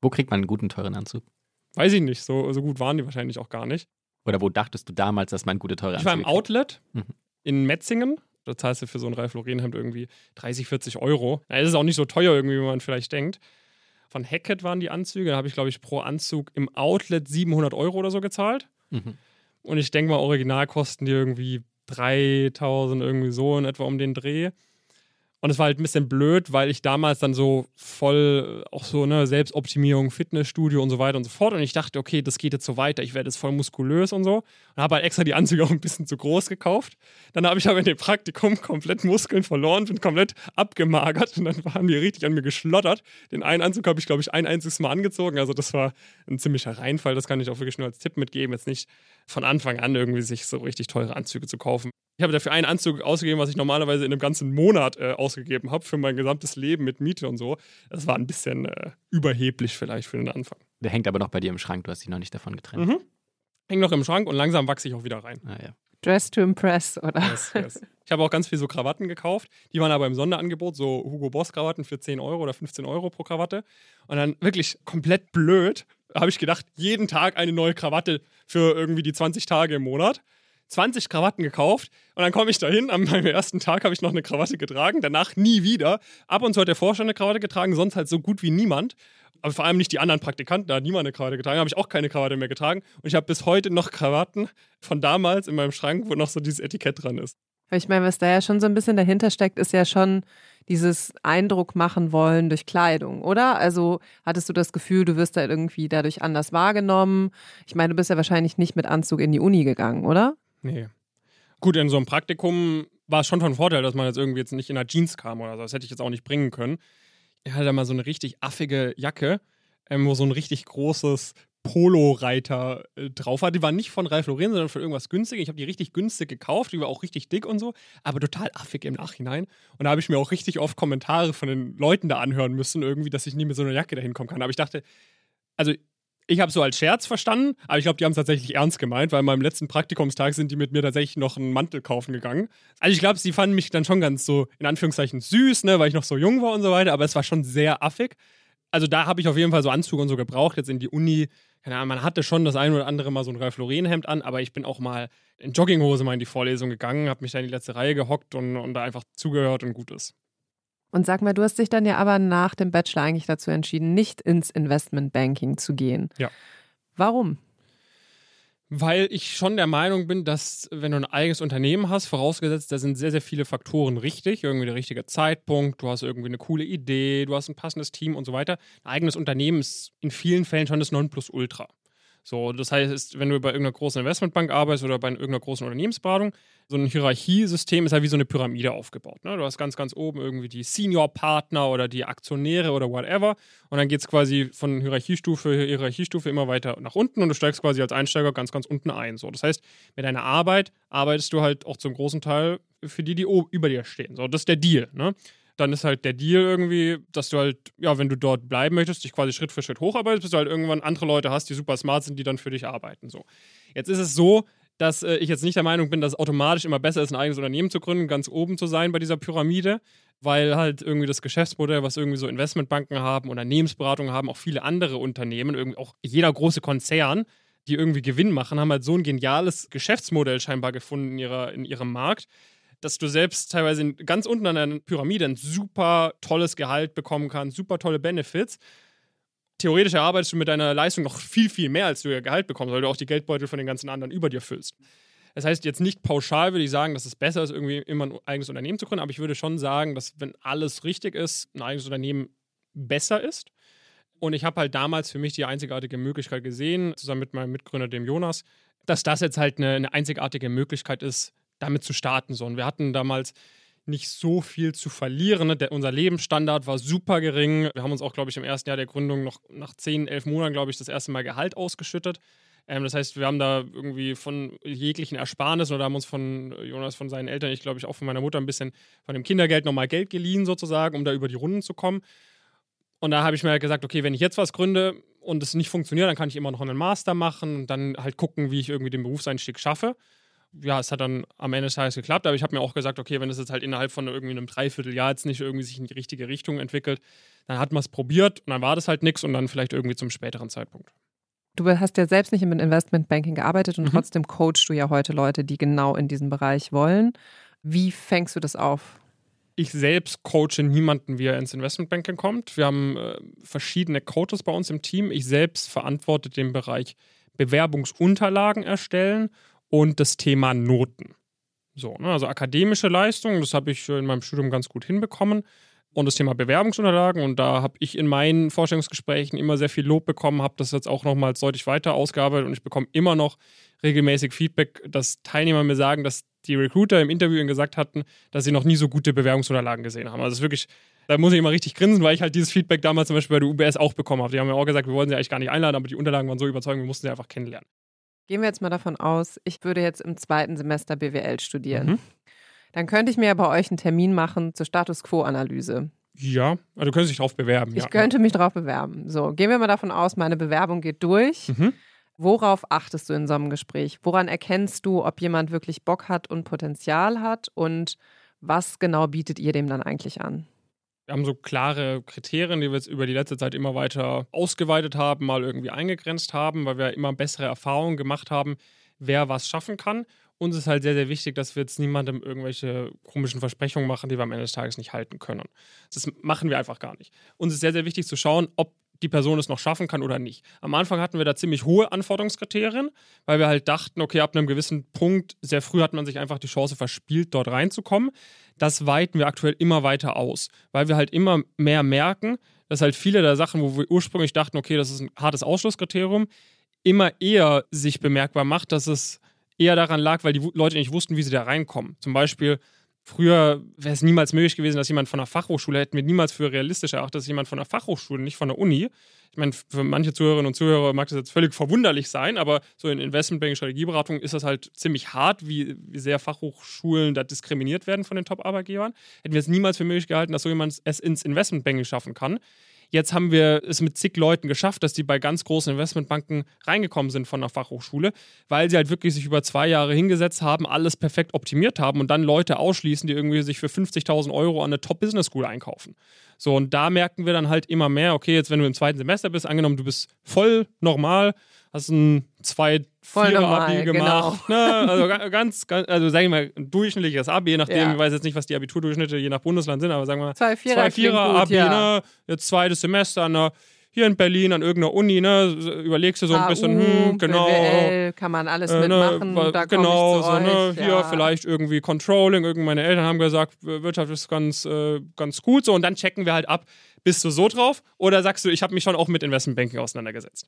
Wo kriegt man einen guten, teuren Anzug? Weiß ich nicht. So, so gut waren die wahrscheinlich auch gar nicht. Oder wo dachtest du damals, dass man einen gute, teure Anzug Ich war im Outlet mhm. in Metzingen da zahlst du für so ein Ralf Lauren Hemd irgendwie 30, 40 Euro. Na, das ist auch nicht so teuer irgendwie, wie man vielleicht denkt. Von Hackett waren die Anzüge. Da habe ich, glaube ich, pro Anzug im Outlet 700 Euro oder so gezahlt. Mhm. Und ich denke mal, original kosten die irgendwie 3000, irgendwie so in etwa um den Dreh. Und es war halt ein bisschen blöd, weil ich damals dann so voll auch so ne Selbstoptimierung, Fitnessstudio und so weiter und so fort. Und ich dachte, okay, das geht jetzt so weiter, ich werde jetzt voll muskulös und so. Und habe halt extra die Anzüge <laughs> auch ein bisschen zu groß gekauft. Dann habe ich aber in dem Praktikum komplett Muskeln verloren, bin komplett abgemagert und dann waren die richtig an mir geschlottert. Den einen Anzug habe ich, glaube ich, ein einziges Mal angezogen. Also das war ein ziemlicher Reinfall. Das kann ich auch wirklich nur als Tipp mitgeben. Jetzt nicht von Anfang an irgendwie sich so richtig teure Anzüge zu kaufen. Ich habe dafür einen Anzug ausgegeben, was ich normalerweise in einem ganzen Monat äh, ausgegeben habe für mein gesamtes Leben mit Miete und so. Das war ein bisschen äh, überheblich vielleicht für den Anfang. Der hängt aber noch bei dir im Schrank, du hast dich noch nicht davon getrennt. Mhm. Hängt noch im Schrank und langsam wachse ich auch wieder rein. Ah, ja. Dress to impress, oder? Yes, yes. Ich habe auch ganz viel so Krawatten gekauft. Die waren aber im Sonderangebot, so Hugo Boss Krawatten für 10 Euro oder 15 Euro pro Krawatte. Und dann wirklich komplett blöd, habe ich gedacht, jeden Tag eine neue Krawatte für irgendwie die 20 Tage im Monat. 20 Krawatten gekauft und dann komme ich dahin. Am meinem ersten Tag habe ich noch eine Krawatte getragen, danach nie wieder. Ab und zu hat der Vorstand eine Krawatte getragen, sonst halt so gut wie niemand. Aber vor allem nicht die anderen Praktikanten, da hat niemand eine Krawatte getragen, habe ich auch keine Krawatte mehr getragen. Und ich habe bis heute noch Krawatten von damals in meinem Schrank, wo noch so dieses Etikett dran ist. Ich meine, was da ja schon so ein bisschen dahinter steckt, ist ja schon dieses Eindruck machen wollen durch Kleidung, oder? Also hattest du das Gefühl, du wirst da irgendwie dadurch anders wahrgenommen? Ich meine, du bist ja wahrscheinlich nicht mit Anzug in die Uni gegangen, oder? Nee. Gut, in so einem Praktikum war es schon von Vorteil, dass man jetzt irgendwie jetzt nicht in der Jeans kam oder so. Das hätte ich jetzt auch nicht bringen können. Ich hatte da mal so eine richtig affige Jacke, ähm, wo so ein richtig großes Polo-Reiter äh, drauf war. Die war nicht von Ralph Lauren, sondern von irgendwas günstig. Ich habe die richtig günstig gekauft, die war auch richtig dick und so, aber total affig im Nachhinein. Und da habe ich mir auch richtig oft Kommentare von den Leuten da anhören müssen, irgendwie, dass ich nie mit so einer Jacke dahin kommen kann. Aber ich dachte, also ich habe so als Scherz verstanden, aber ich glaube, die haben es tatsächlich ernst gemeint, weil an meinem letzten Praktikumstag sind die mit mir tatsächlich noch einen Mantel kaufen gegangen. Also ich glaube, sie fanden mich dann schon ganz so, in Anführungszeichen, süß, ne, weil ich noch so jung war und so weiter, aber es war schon sehr affig. Also da habe ich auf jeden Fall so Anzug und so gebraucht, jetzt in die Uni. Keine Ahnung, man hatte schon das ein oder andere mal so ein Ralph Lauren Hemd an, aber ich bin auch mal in Jogginghose mal in die Vorlesung gegangen, habe mich da in die letzte Reihe gehockt und, und da einfach zugehört und gut ist. Und sag mal, du hast dich dann ja aber nach dem Bachelor eigentlich dazu entschieden, nicht ins Investmentbanking zu gehen. Ja. Warum? Weil ich schon der Meinung bin, dass wenn du ein eigenes Unternehmen hast, vorausgesetzt, da sind sehr, sehr viele Faktoren richtig, irgendwie der richtige Zeitpunkt, du hast irgendwie eine coole Idee, du hast ein passendes Team und so weiter. Ein eigenes Unternehmen ist in vielen Fällen schon das Nonplusultra. So, das heißt, wenn du bei irgendeiner großen Investmentbank arbeitest oder bei irgendeiner großen Unternehmensberatung, so ein Hierarchiesystem ist halt wie so eine Pyramide aufgebaut. Ne? Du hast ganz, ganz oben irgendwie die Senior-Partner oder die Aktionäre oder whatever. Und dann geht es quasi von Hierarchiestufe, Hierarchiestufe immer weiter nach unten und du steigst quasi als Einsteiger ganz, ganz unten ein. So, das heißt, mit deiner Arbeit arbeitest du halt auch zum großen Teil für die, die über dir stehen. So, das ist der Deal. Ne? Dann ist halt der Deal irgendwie, dass du halt, ja, wenn du dort bleiben möchtest, dich quasi Schritt für Schritt hocharbeitest, bis du halt irgendwann andere Leute hast, die super smart sind, die dann für dich arbeiten. So. Jetzt ist es so, dass äh, ich jetzt nicht der Meinung bin, dass es automatisch immer besser ist, ein eigenes Unternehmen zu gründen, ganz oben zu sein bei dieser Pyramide, weil halt irgendwie das Geschäftsmodell, was irgendwie so Investmentbanken haben, Unternehmensberatungen haben, auch viele andere Unternehmen, irgendwie auch jeder große Konzern, die irgendwie Gewinn machen, haben halt so ein geniales Geschäftsmodell scheinbar gefunden in, ihrer, in ihrem Markt, dass du selbst teilweise ganz unten an der Pyramide ein super tolles Gehalt bekommen kannst, super tolle Benefits. Theoretisch erarbeitest du mit deiner Leistung noch viel, viel mehr, als du ja Gehalt bekommst, weil du auch die Geldbeutel von den ganzen anderen über dir füllst. Das heißt, jetzt nicht pauschal würde ich sagen, dass es besser ist, irgendwie immer ein eigenes Unternehmen zu gründen, aber ich würde schon sagen, dass, wenn alles richtig ist, ein eigenes Unternehmen besser ist. Und ich habe halt damals für mich die einzigartige Möglichkeit gesehen, zusammen mit meinem Mitgründer, dem Jonas, dass das jetzt halt eine, eine einzigartige Möglichkeit ist, damit zu starten. So. Und wir hatten damals nicht so viel zu verlieren. Ne? Der, unser Lebensstandard war super gering. Wir haben uns auch, glaube ich, im ersten Jahr der Gründung noch nach 10, 11 Monaten, glaube ich, das erste Mal Gehalt ausgeschüttet. Ähm, das heißt, wir haben da irgendwie von jeglichen Ersparnissen oder haben uns von Jonas, von seinen Eltern, ich glaube ich auch von meiner Mutter ein bisschen von dem Kindergeld nochmal Geld geliehen sozusagen, um da über die Runden zu kommen. Und da habe ich mir halt gesagt, okay, wenn ich jetzt was gründe und es nicht funktioniert, dann kann ich immer noch einen Master machen und dann halt gucken, wie ich irgendwie den Berufseinstieg schaffe ja, es hat dann am Ende des Tages geklappt, aber ich habe mir auch gesagt, okay, wenn es jetzt halt innerhalb von irgendwie einem Dreivierteljahr jetzt nicht irgendwie sich in die richtige Richtung entwickelt, dann hat man es probiert und dann war das halt nichts und dann vielleicht irgendwie zum späteren Zeitpunkt. Du hast ja selbst nicht im Investmentbanking gearbeitet und mhm. trotzdem coachst du ja heute Leute, die genau in diesem Bereich wollen. Wie fängst du das auf? Ich selbst coache niemanden, wie er ins Investmentbanking kommt. Wir haben äh, verschiedene Coaches bei uns im Team. Ich selbst verantworte den Bereich Bewerbungsunterlagen erstellen und das Thema Noten. So, ne, also akademische Leistung, das habe ich in meinem Studium ganz gut hinbekommen. Und das Thema Bewerbungsunterlagen, und da habe ich in meinen Vorstellungsgesprächen immer sehr viel Lob bekommen, habe das jetzt auch nochmals deutlich weiter ausgearbeitet und ich bekomme immer noch regelmäßig Feedback, dass Teilnehmer mir sagen, dass die Recruiter im Interview gesagt hatten, dass sie noch nie so gute Bewerbungsunterlagen gesehen haben. Also es ist wirklich, da muss ich immer richtig grinsen, weil ich halt dieses Feedback damals zum Beispiel bei der UBS auch bekommen habe. Die haben mir auch gesagt, wir wollen sie eigentlich gar nicht einladen, aber die Unterlagen waren so überzeugend, wir mussten sie einfach kennenlernen. Gehen wir jetzt mal davon aus, ich würde jetzt im zweiten Semester BWL studieren. Mhm. Dann könnte ich mir bei euch einen Termin machen zur Status Quo-Analyse. Ja, also du könntest dich darauf bewerben. Ich ja. könnte mich darauf bewerben. So, gehen wir mal davon aus, meine Bewerbung geht durch. Mhm. Worauf achtest du in so einem Gespräch? Woran erkennst du, ob jemand wirklich Bock hat und Potenzial hat? Und was genau bietet ihr dem dann eigentlich an? Wir haben so klare Kriterien, die wir jetzt über die letzte Zeit immer weiter ausgeweitet haben, mal irgendwie eingegrenzt haben, weil wir immer bessere Erfahrungen gemacht haben, wer was schaffen kann. Uns ist halt sehr, sehr wichtig, dass wir jetzt niemandem irgendwelche komischen Versprechungen machen, die wir am Ende des Tages nicht halten können. Das machen wir einfach gar nicht. Uns ist sehr, sehr wichtig zu schauen, ob die Person es noch schaffen kann oder nicht. Am Anfang hatten wir da ziemlich hohe Anforderungskriterien, weil wir halt dachten, okay, ab einem gewissen Punkt, sehr früh hat man sich einfach die Chance verspielt, dort reinzukommen. Das weiten wir aktuell immer weiter aus, weil wir halt immer mehr merken, dass halt viele der Sachen, wo wir ursprünglich dachten, okay, das ist ein hartes Ausschlusskriterium, immer eher sich bemerkbar macht, dass es eher daran lag, weil die Leute nicht wussten, wie sie da reinkommen. Zum Beispiel Früher wäre es niemals möglich gewesen, dass jemand von einer Fachhochschule, hätten wir niemals für realistisch erachtet, dass jemand von einer Fachhochschule, nicht von der Uni. Ich meine, für manche Zuhörerinnen und Zuhörer mag das jetzt völlig verwunderlich sein, aber so in Investmentbanking, Strategieberatung ist das halt ziemlich hart, wie, wie sehr Fachhochschulen da diskriminiert werden von den Top-Arbeitgebern. Hätten wir es niemals für möglich gehalten, dass so jemand es ins Investmentbanking schaffen kann. Jetzt haben wir es mit zig Leuten geschafft, dass die bei ganz großen Investmentbanken reingekommen sind von der Fachhochschule, weil sie halt wirklich sich über zwei Jahre hingesetzt haben, alles perfekt optimiert haben und dann Leute ausschließen, die irgendwie sich für 50.000 Euro an eine Top-Business School einkaufen. So, und da merken wir dann halt immer mehr, okay, jetzt wenn du im zweiten Semester bist, angenommen, du bist voll normal, hast ein zwei Vierer Abi gemacht. Genau. <laughs> Ne? Also ganz, ganz, also sage ich mal, ein durchschnittliches Abi, je nachdem, ja. ich weiß jetzt nicht, was die Abiturdurchschnitte je nach Bundesland sind, aber sagen wir mal, zwei Vierer, zwei Vierer Abi, ja. ne? jetzt zweites Semester der hier in Berlin an irgendeiner Uni, ne, überlegst du so ein AU, bisschen, hm, genau. BWL, kann man alles äh, ne, mitmachen, da genau, so, euch, ne, ja. hier vielleicht irgendwie Controlling, irgendwie meine Eltern haben gesagt, Wirtschaft ist ganz, äh, ganz gut, so, und dann checken wir halt ab, bist du so drauf oder sagst du, ich habe mich schon auch mit Investmentbanking auseinandergesetzt?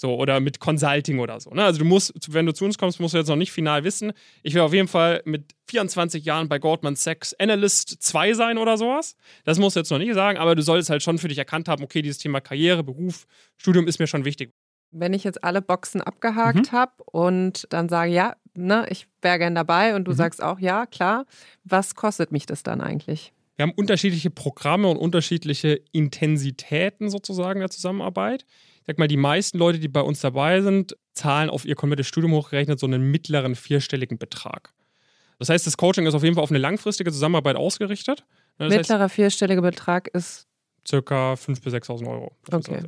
So, oder mit Consulting oder so. Ne? Also du musst, wenn du zu uns kommst, musst du jetzt noch nicht final wissen. Ich will auf jeden Fall mit 24 Jahren bei Goldman Sachs Analyst 2 sein oder sowas. Das musst du jetzt noch nicht sagen, aber du solltest halt schon für dich erkannt haben, okay, dieses Thema Karriere, Beruf, Studium ist mir schon wichtig. Wenn ich jetzt alle Boxen abgehakt mhm. habe und dann sage, ja, ne, ich wäre gern dabei und du mhm. sagst auch, ja, klar, was kostet mich das dann eigentlich? Wir haben unterschiedliche Programme und unterschiedliche Intensitäten sozusagen der Zusammenarbeit sag mal, die meisten Leute, die bei uns dabei sind, zahlen auf ihr komplettes Studium hochgerechnet so einen mittleren vierstelligen Betrag. Das heißt, das Coaching ist auf jeden Fall auf eine langfristige Zusammenarbeit ausgerichtet. Das Mittlerer heißt, vierstelliger Betrag ist circa 5.000 bis 6.000 Euro. Okay.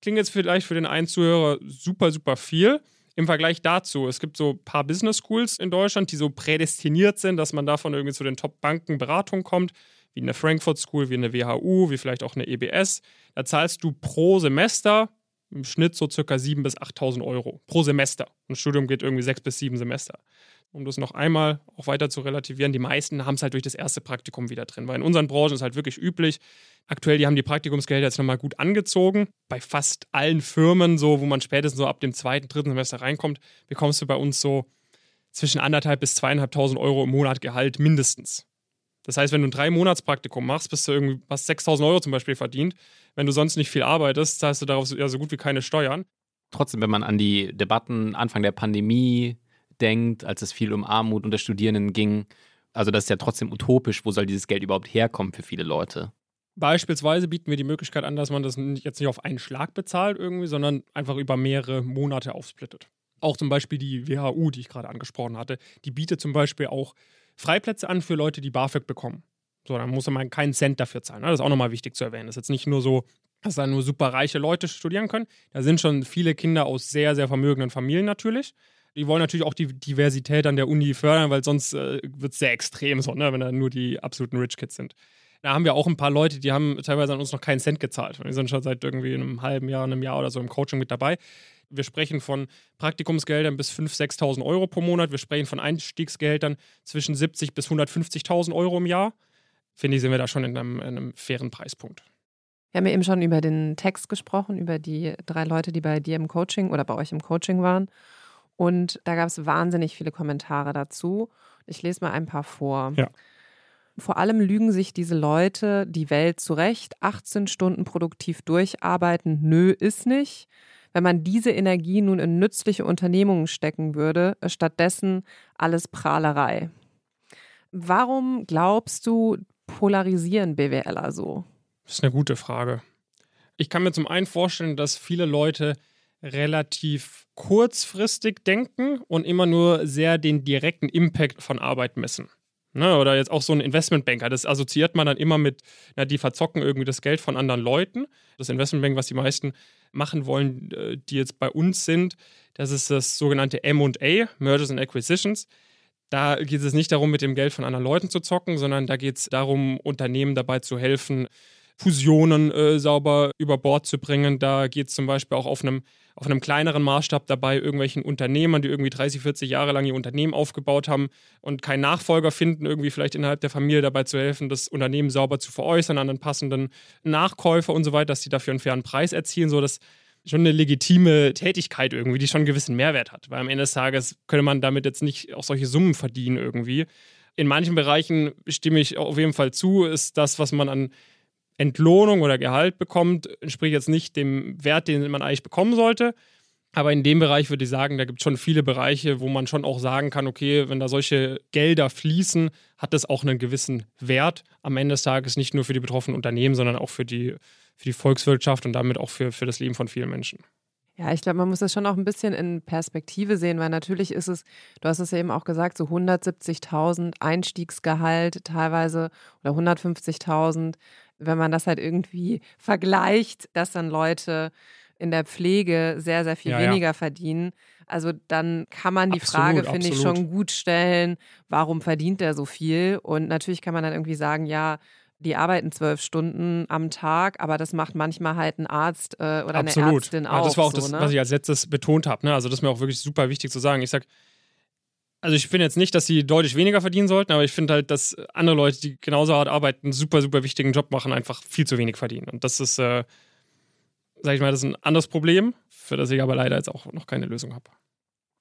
Klingt jetzt vielleicht für den einen Zuhörer super, super viel. Im Vergleich dazu, es gibt so ein paar Business Schools in Deutschland, die so prädestiniert sind, dass man davon irgendwie zu den Top-Banken Beratung kommt, wie eine Frankfurt School, wie eine WHU, wie vielleicht auch eine EBS. Da zahlst du pro Semester im Schnitt so circa 7.000 bis 8.000 Euro pro Semester. Ein Studium geht irgendwie sechs bis sieben Semester. Um das noch einmal auch weiter zu relativieren, die meisten haben es halt durch das erste Praktikum wieder drin, weil in unseren Branchen ist halt wirklich üblich. Aktuell, die haben die Praktikumsgelder jetzt nochmal gut angezogen. Bei fast allen Firmen, so wo man spätestens so ab dem zweiten, dritten Semester reinkommt, bekommst du bei uns so zwischen anderthalb bis zweieinhalbtausend Euro im Monat Gehalt mindestens. Das heißt, wenn du ein drei Monats Praktikum machst, bist du irgendwie hast 6.000 Euro zum Beispiel verdient. Wenn du sonst nicht viel arbeitest, zahlst du darauf ja so gut wie keine Steuern. Trotzdem, wenn man an die Debatten Anfang der Pandemie denkt, als es viel um Armut unter Studierenden ging, also das ist ja trotzdem utopisch, wo soll dieses Geld überhaupt herkommen für viele Leute? Beispielsweise bieten wir die Möglichkeit an, dass man das jetzt nicht auf einen Schlag bezahlt irgendwie, sondern einfach über mehrere Monate aufsplittet. Auch zum Beispiel die WHU, die ich gerade angesprochen hatte, die bietet zum Beispiel auch Freiplätze an für Leute, die BAföG bekommen. So, dann muss man keinen Cent dafür zahlen. Ne? Das ist auch nochmal wichtig zu erwähnen. Das ist jetzt nicht nur so, dass da nur super reiche Leute studieren können. Da sind schon viele Kinder aus sehr, sehr vermögenden Familien natürlich. Die wollen natürlich auch die Diversität an der Uni fördern, weil sonst äh, wird es sehr extrem, so, ne? wenn da nur die absoluten Rich Kids sind. Da haben wir auch ein paar Leute, die haben teilweise an uns noch keinen Cent gezahlt. Die sind schon seit irgendwie einem halben Jahr, einem Jahr oder so im Coaching mit dabei. Wir sprechen von Praktikumsgeldern bis 5.000, 6.000 Euro pro Monat. Wir sprechen von Einstiegsgeldern zwischen 70.000 bis 150.000 Euro im Jahr. Finde ich, sind wir da schon in einem, in einem fairen Preispunkt. Wir haben ja eben schon über den Text gesprochen, über die drei Leute, die bei dir im Coaching oder bei euch im Coaching waren. Und da gab es wahnsinnig viele Kommentare dazu. Ich lese mal ein paar vor. Ja. Vor allem lügen sich diese Leute die Welt zurecht. 18 Stunden produktiv durcharbeiten, nö, ist nicht wenn man diese Energie nun in nützliche Unternehmungen stecken würde, stattdessen alles Prahlerei. Warum glaubst du, polarisieren BWLer so? Das ist eine gute Frage. Ich kann mir zum einen vorstellen, dass viele Leute relativ kurzfristig denken und immer nur sehr den direkten Impact von Arbeit messen. Ne, oder jetzt auch so ein Investmentbanker, das assoziiert man dann immer mit, na, die verzocken irgendwie das Geld von anderen Leuten. Das Investmentbank, was die meisten machen wollen, äh, die jetzt bei uns sind, das ist das sogenannte MA, Mergers and Acquisitions. Da geht es nicht darum, mit dem Geld von anderen Leuten zu zocken, sondern da geht es darum, Unternehmen dabei zu helfen, Fusionen äh, sauber über Bord zu bringen. Da geht es zum Beispiel auch auf einem, auf einem kleineren Maßstab dabei, irgendwelchen Unternehmern, die irgendwie 30, 40 Jahre lang ihr Unternehmen aufgebaut haben und keinen Nachfolger finden, irgendwie vielleicht innerhalb der Familie dabei zu helfen, das Unternehmen sauber zu veräußern an einen passenden Nachkäufer und so weiter, dass die dafür einen fairen Preis erzielen. So, das schon eine legitime Tätigkeit irgendwie, die schon einen gewissen Mehrwert hat. Weil am Ende des Tages könnte man damit jetzt nicht auch solche Summen verdienen irgendwie. In manchen Bereichen stimme ich auf jeden Fall zu, ist das, was man an Entlohnung oder Gehalt bekommt, entspricht jetzt nicht dem Wert, den man eigentlich bekommen sollte. Aber in dem Bereich würde ich sagen, da gibt es schon viele Bereiche, wo man schon auch sagen kann, okay, wenn da solche Gelder fließen, hat das auch einen gewissen Wert am Ende des Tages, nicht nur für die betroffenen Unternehmen, sondern auch für die, für die Volkswirtschaft und damit auch für, für das Leben von vielen Menschen. Ja, ich glaube, man muss das schon auch ein bisschen in Perspektive sehen, weil natürlich ist es, du hast es ja eben auch gesagt, so 170.000 Einstiegsgehalt teilweise oder 150.000 wenn man das halt irgendwie vergleicht, dass dann Leute in der Pflege sehr, sehr viel ja, weniger ja. verdienen. Also dann kann man die absolut, Frage, finde ich, schon gut stellen, warum verdient der so viel? Und natürlich kann man dann irgendwie sagen, ja, die arbeiten zwölf Stunden am Tag, aber das macht manchmal halt ein Arzt äh, oder absolut. eine Ärztin auch. Ja, das war auch so, das, ne? was ich als letztes betont habe. Ne? Also das ist mir auch wirklich super wichtig zu sagen. Ich sage, also ich finde jetzt nicht, dass sie deutlich weniger verdienen sollten, aber ich finde halt, dass andere Leute, die genauso hart arbeiten, einen super, super wichtigen Job machen, einfach viel zu wenig verdienen. Und das ist, äh, sag ich mal, das ist ein anderes Problem, für das ich aber leider jetzt auch noch keine Lösung habe.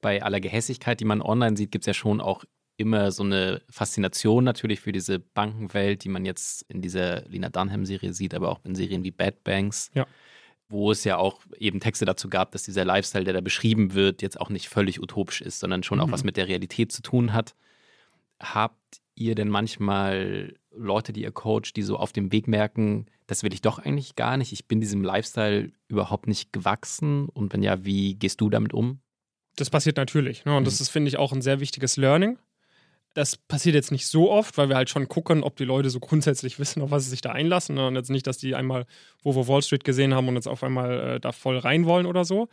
Bei aller Gehässigkeit, die man online sieht, gibt es ja schon auch immer so eine Faszination natürlich für diese Bankenwelt, die man jetzt in dieser Lina Dunham-Serie sieht, aber auch in Serien wie Bad Banks. Ja wo es ja auch eben Texte dazu gab, dass dieser Lifestyle, der da beschrieben wird, jetzt auch nicht völlig utopisch ist, sondern schon mhm. auch was mit der Realität zu tun hat. Habt ihr denn manchmal Leute, die ihr coacht, die so auf dem Weg merken, das will ich doch eigentlich gar nicht, ich bin diesem Lifestyle überhaupt nicht gewachsen? Und wenn ja, wie gehst du damit um? Das passiert natürlich. Ne? Und mhm. das ist, finde ich, auch ein sehr wichtiges Learning. Das passiert jetzt nicht so oft, weil wir halt schon gucken, ob die Leute so grundsätzlich <laughs> wissen, auf was sie sich da einlassen. Ne? Und jetzt nicht, dass die einmal Wolf Wall Street gesehen haben und jetzt auf einmal äh, da voll rein wollen oder so.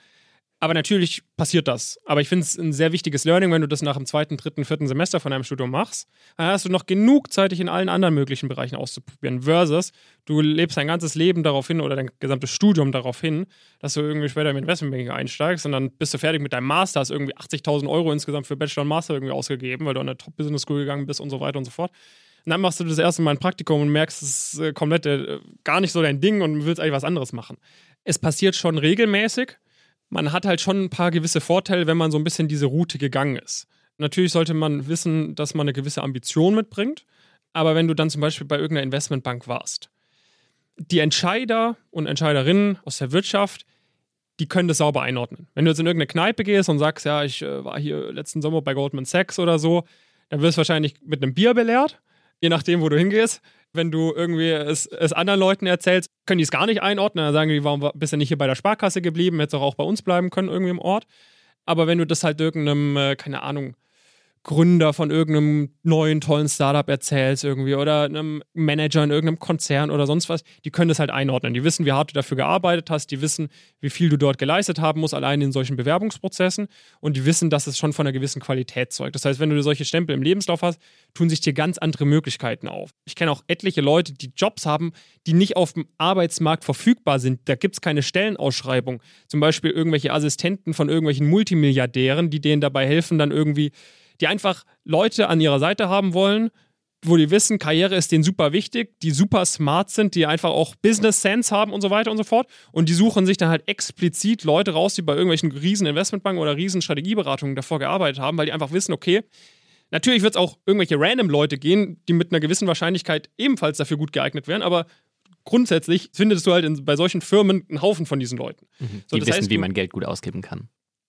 Aber natürlich passiert das. Aber ich finde es ein sehr wichtiges Learning, wenn du das nach dem zweiten, dritten, vierten Semester von einem Studium machst. Dann hast du noch genug Zeit, dich in allen anderen möglichen Bereichen auszuprobieren. Versus, du lebst dein ganzes Leben darauf hin oder dein gesamtes Studium darauf hin, dass du irgendwie später im Investmentbanking einsteigst und dann bist du fertig mit deinem Master, hast irgendwie 80.000 Euro insgesamt für Bachelor und Master irgendwie ausgegeben, weil du an der Top-Business School gegangen bist und so weiter und so fort. Und dann machst du das erste Mal ein Praktikum und merkst, es ist äh, komplett äh, gar nicht so dein Ding und willst eigentlich was anderes machen. Es passiert schon regelmäßig man hat halt schon ein paar gewisse Vorteile, wenn man so ein bisschen diese Route gegangen ist. Natürlich sollte man wissen, dass man eine gewisse Ambition mitbringt, aber wenn du dann zum Beispiel bei irgendeiner Investmentbank warst, die Entscheider und Entscheiderinnen aus der Wirtschaft, die können das sauber einordnen. Wenn du jetzt in irgendeine Kneipe gehst und sagst, ja, ich äh, war hier letzten Sommer bei Goldman Sachs oder so, dann wirst du wahrscheinlich mit einem Bier belehrt, je nachdem, wo du hingehst wenn du irgendwie es, es anderen Leuten erzählst, können die es gar nicht einordnen. Dann sagen die, warum bist du nicht hier bei der Sparkasse geblieben? Hättest doch auch bei uns bleiben können, irgendwie im Ort. Aber wenn du das halt irgendeinem, äh, keine Ahnung, Gründer von irgendeinem neuen tollen Startup erzählst irgendwie oder einem Manager in irgendeinem Konzern oder sonst was, die können das halt einordnen. Die wissen, wie hart du dafür gearbeitet hast, die wissen, wie viel du dort geleistet haben musst, allein in solchen Bewerbungsprozessen und die wissen, dass es schon von einer gewissen Qualität zeugt. Das heißt, wenn du solche Stempel im Lebenslauf hast, tun sich dir ganz andere Möglichkeiten auf. Ich kenne auch etliche Leute, die Jobs haben, die nicht auf dem Arbeitsmarkt verfügbar sind. Da gibt es keine Stellenausschreibung. Zum Beispiel irgendwelche Assistenten von irgendwelchen Multimilliardären, die denen dabei helfen, dann irgendwie die einfach Leute an ihrer Seite haben wollen, wo die wissen, Karriere ist denen super wichtig, die super smart sind, die einfach auch Business Sense haben und so weiter und so fort. Und die suchen sich dann halt explizit Leute raus, die bei irgendwelchen riesen Investmentbanken oder riesen Strategieberatungen davor gearbeitet haben, weil die einfach wissen, okay, natürlich wird es auch irgendwelche random Leute gehen, die mit einer gewissen Wahrscheinlichkeit ebenfalls dafür gut geeignet wären, aber grundsätzlich findest du halt in, bei solchen Firmen einen Haufen von diesen Leuten. Mhm. So, die wissen, heißt, wie man Geld gut ausgeben kann.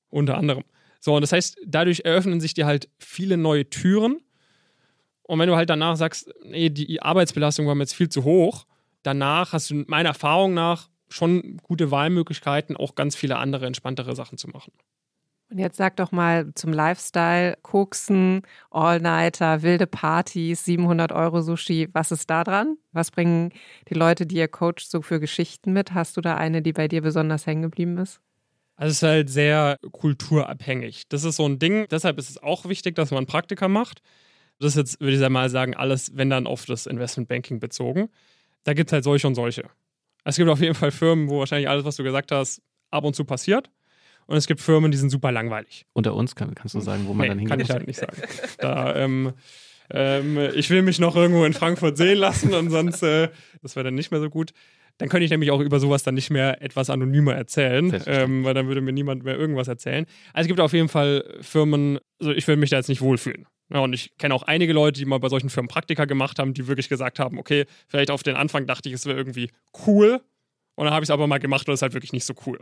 Unter anderem. So, und das heißt, dadurch eröffnen sich dir halt viele neue Türen. Und wenn du halt danach sagst, nee, die Arbeitsbelastung war mir jetzt viel zu hoch, danach hast du meiner Erfahrung nach schon gute Wahlmöglichkeiten, auch ganz viele andere entspanntere Sachen zu machen. Und jetzt sag doch mal zum Lifestyle, Koksen, All-Nighter, wilde Partys, 700 Euro Sushi. Was ist da dran? Was bringen die Leute, die ihr coacht, so für Geschichten mit? Hast du da eine, die bei dir besonders hängen geblieben ist? Also es ist halt sehr kulturabhängig. Das ist so ein Ding. Deshalb ist es auch wichtig, dass man Praktika macht. Das ist jetzt, würde ich mal sagen, alles, wenn dann auf das Investmentbanking bezogen. Da gibt es halt solche und solche. Es gibt auf jeden Fall Firmen, wo wahrscheinlich alles, was du gesagt hast, ab und zu passiert. Und es gibt Firmen, die sind super langweilig. Unter uns kann, kannst du sagen, wo man nee, dann hingeht? Kann ich halt nicht sagen. Da, ähm, ähm, ich will mich noch irgendwo in Frankfurt sehen lassen und sonst, äh, das wäre dann nicht mehr so gut. Dann könnte ich nämlich auch über sowas dann nicht mehr etwas anonymer erzählen, ähm, weil dann würde mir niemand mehr irgendwas erzählen. Also es gibt auf jeden Fall Firmen, also ich würde mich da jetzt nicht wohlfühlen. Ja, und ich kenne auch einige Leute, die mal bei solchen Firmen Praktika gemacht haben, die wirklich gesagt haben, okay, vielleicht auf den Anfang dachte ich, es wäre irgendwie cool. Und dann habe ich es aber mal gemacht und es ist halt wirklich nicht so cool.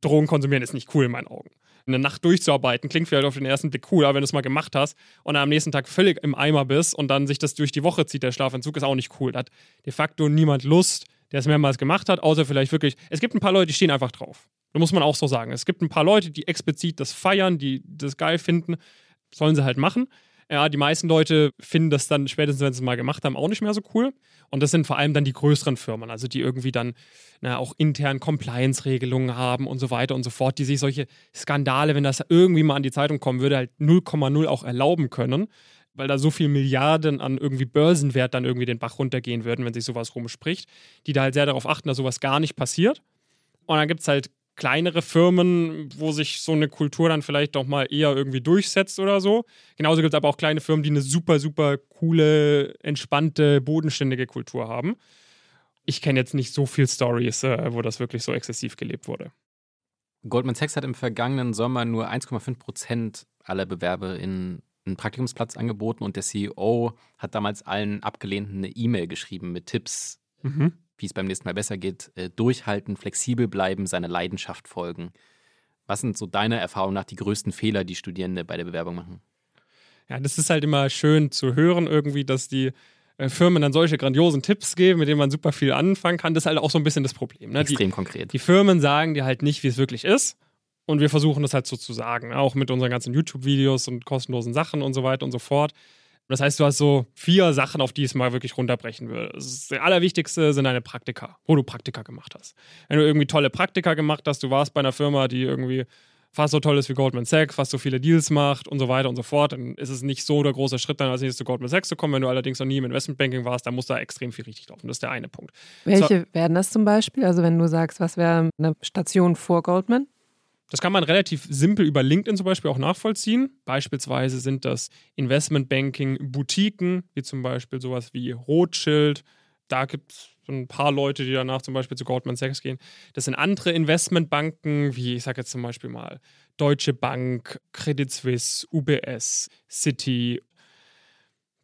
Drogen konsumieren ist nicht cool in meinen Augen. Eine Nacht durchzuarbeiten klingt vielleicht auf den ersten Blick cool, aber wenn du es mal gemacht hast und dann am nächsten Tag völlig im Eimer bist und dann sich das durch die Woche zieht, der Schlafentzug, ist auch nicht cool. Da hat de facto niemand Lust, der es mehrmals gemacht hat, außer vielleicht wirklich. Es gibt ein paar Leute, die stehen einfach drauf. Das muss man auch so sagen. Es gibt ein paar Leute, die explizit das feiern, die das geil finden. Sollen sie halt machen. Ja, die meisten Leute finden das dann spätestens, wenn sie es mal gemacht haben, auch nicht mehr so cool. Und das sind vor allem dann die größeren Firmen, also die irgendwie dann na, auch intern Compliance-Regelungen haben und so weiter und so fort, die sich solche Skandale, wenn das irgendwie mal an die Zeitung kommen würde, halt 0,0 auch erlauben können, weil da so viel Milliarden an irgendwie Börsenwert dann irgendwie den Bach runtergehen würden, wenn sich sowas rumspricht, die da halt sehr darauf achten, dass sowas gar nicht passiert. Und dann gibt es halt kleinere Firmen, wo sich so eine Kultur dann vielleicht doch mal eher irgendwie durchsetzt oder so. Genauso gibt es aber auch kleine Firmen, die eine super, super coole, entspannte, bodenständige Kultur haben. Ich kenne jetzt nicht so viele Stories, äh, wo das wirklich so exzessiv gelebt wurde. Goldman Sachs hat im vergangenen Sommer nur 1,5 Prozent aller BewerberInnen einen Praktikumsplatz angeboten und der CEO hat damals allen Abgelehnten eine E-Mail geschrieben mit Tipps, mhm wie es beim nächsten Mal besser geht, äh, durchhalten, flexibel bleiben, seiner Leidenschaft folgen. Was sind so deiner Erfahrung nach die größten Fehler, die Studierende bei der Bewerbung machen? Ja, das ist halt immer schön zu hören, irgendwie, dass die äh, Firmen dann solche grandiosen Tipps geben, mit denen man super viel anfangen kann. Das ist halt auch so ein bisschen das Problem. Ne? Extrem die, konkret. Die Firmen sagen dir halt nicht, wie es wirklich ist. Und wir versuchen das halt so zu sagen, auch mit unseren ganzen YouTube-Videos und kostenlosen Sachen und so weiter und so fort. Das heißt, du hast so vier Sachen, auf die es mal wirklich runterbrechen würde. Das Allerwichtigste sind deine Praktika, wo du Praktika gemacht hast. Wenn du irgendwie tolle Praktika gemacht hast, du warst bei einer Firma, die irgendwie fast so toll ist wie Goldman Sachs, fast so viele Deals macht und so weiter und so fort, dann ist es nicht so der große Schritt, dann als nächstes zu Goldman Sachs zu kommen. Wenn du allerdings noch nie im Investmentbanking warst, dann muss da extrem viel richtig laufen. Das ist der eine Punkt. Welche so, wären das zum Beispiel? Also wenn du sagst, was wäre eine Station vor Goldman? Das kann man relativ simpel über LinkedIn zum Beispiel auch nachvollziehen. Beispielsweise sind das Investmentbanking-Boutiquen, wie zum Beispiel sowas wie Rothschild. Da gibt es ein paar Leute, die danach zum Beispiel zu Goldman Sachs gehen. Das sind andere Investmentbanken, wie ich sage jetzt zum Beispiel mal Deutsche Bank, Credit Suisse, UBS, Citi.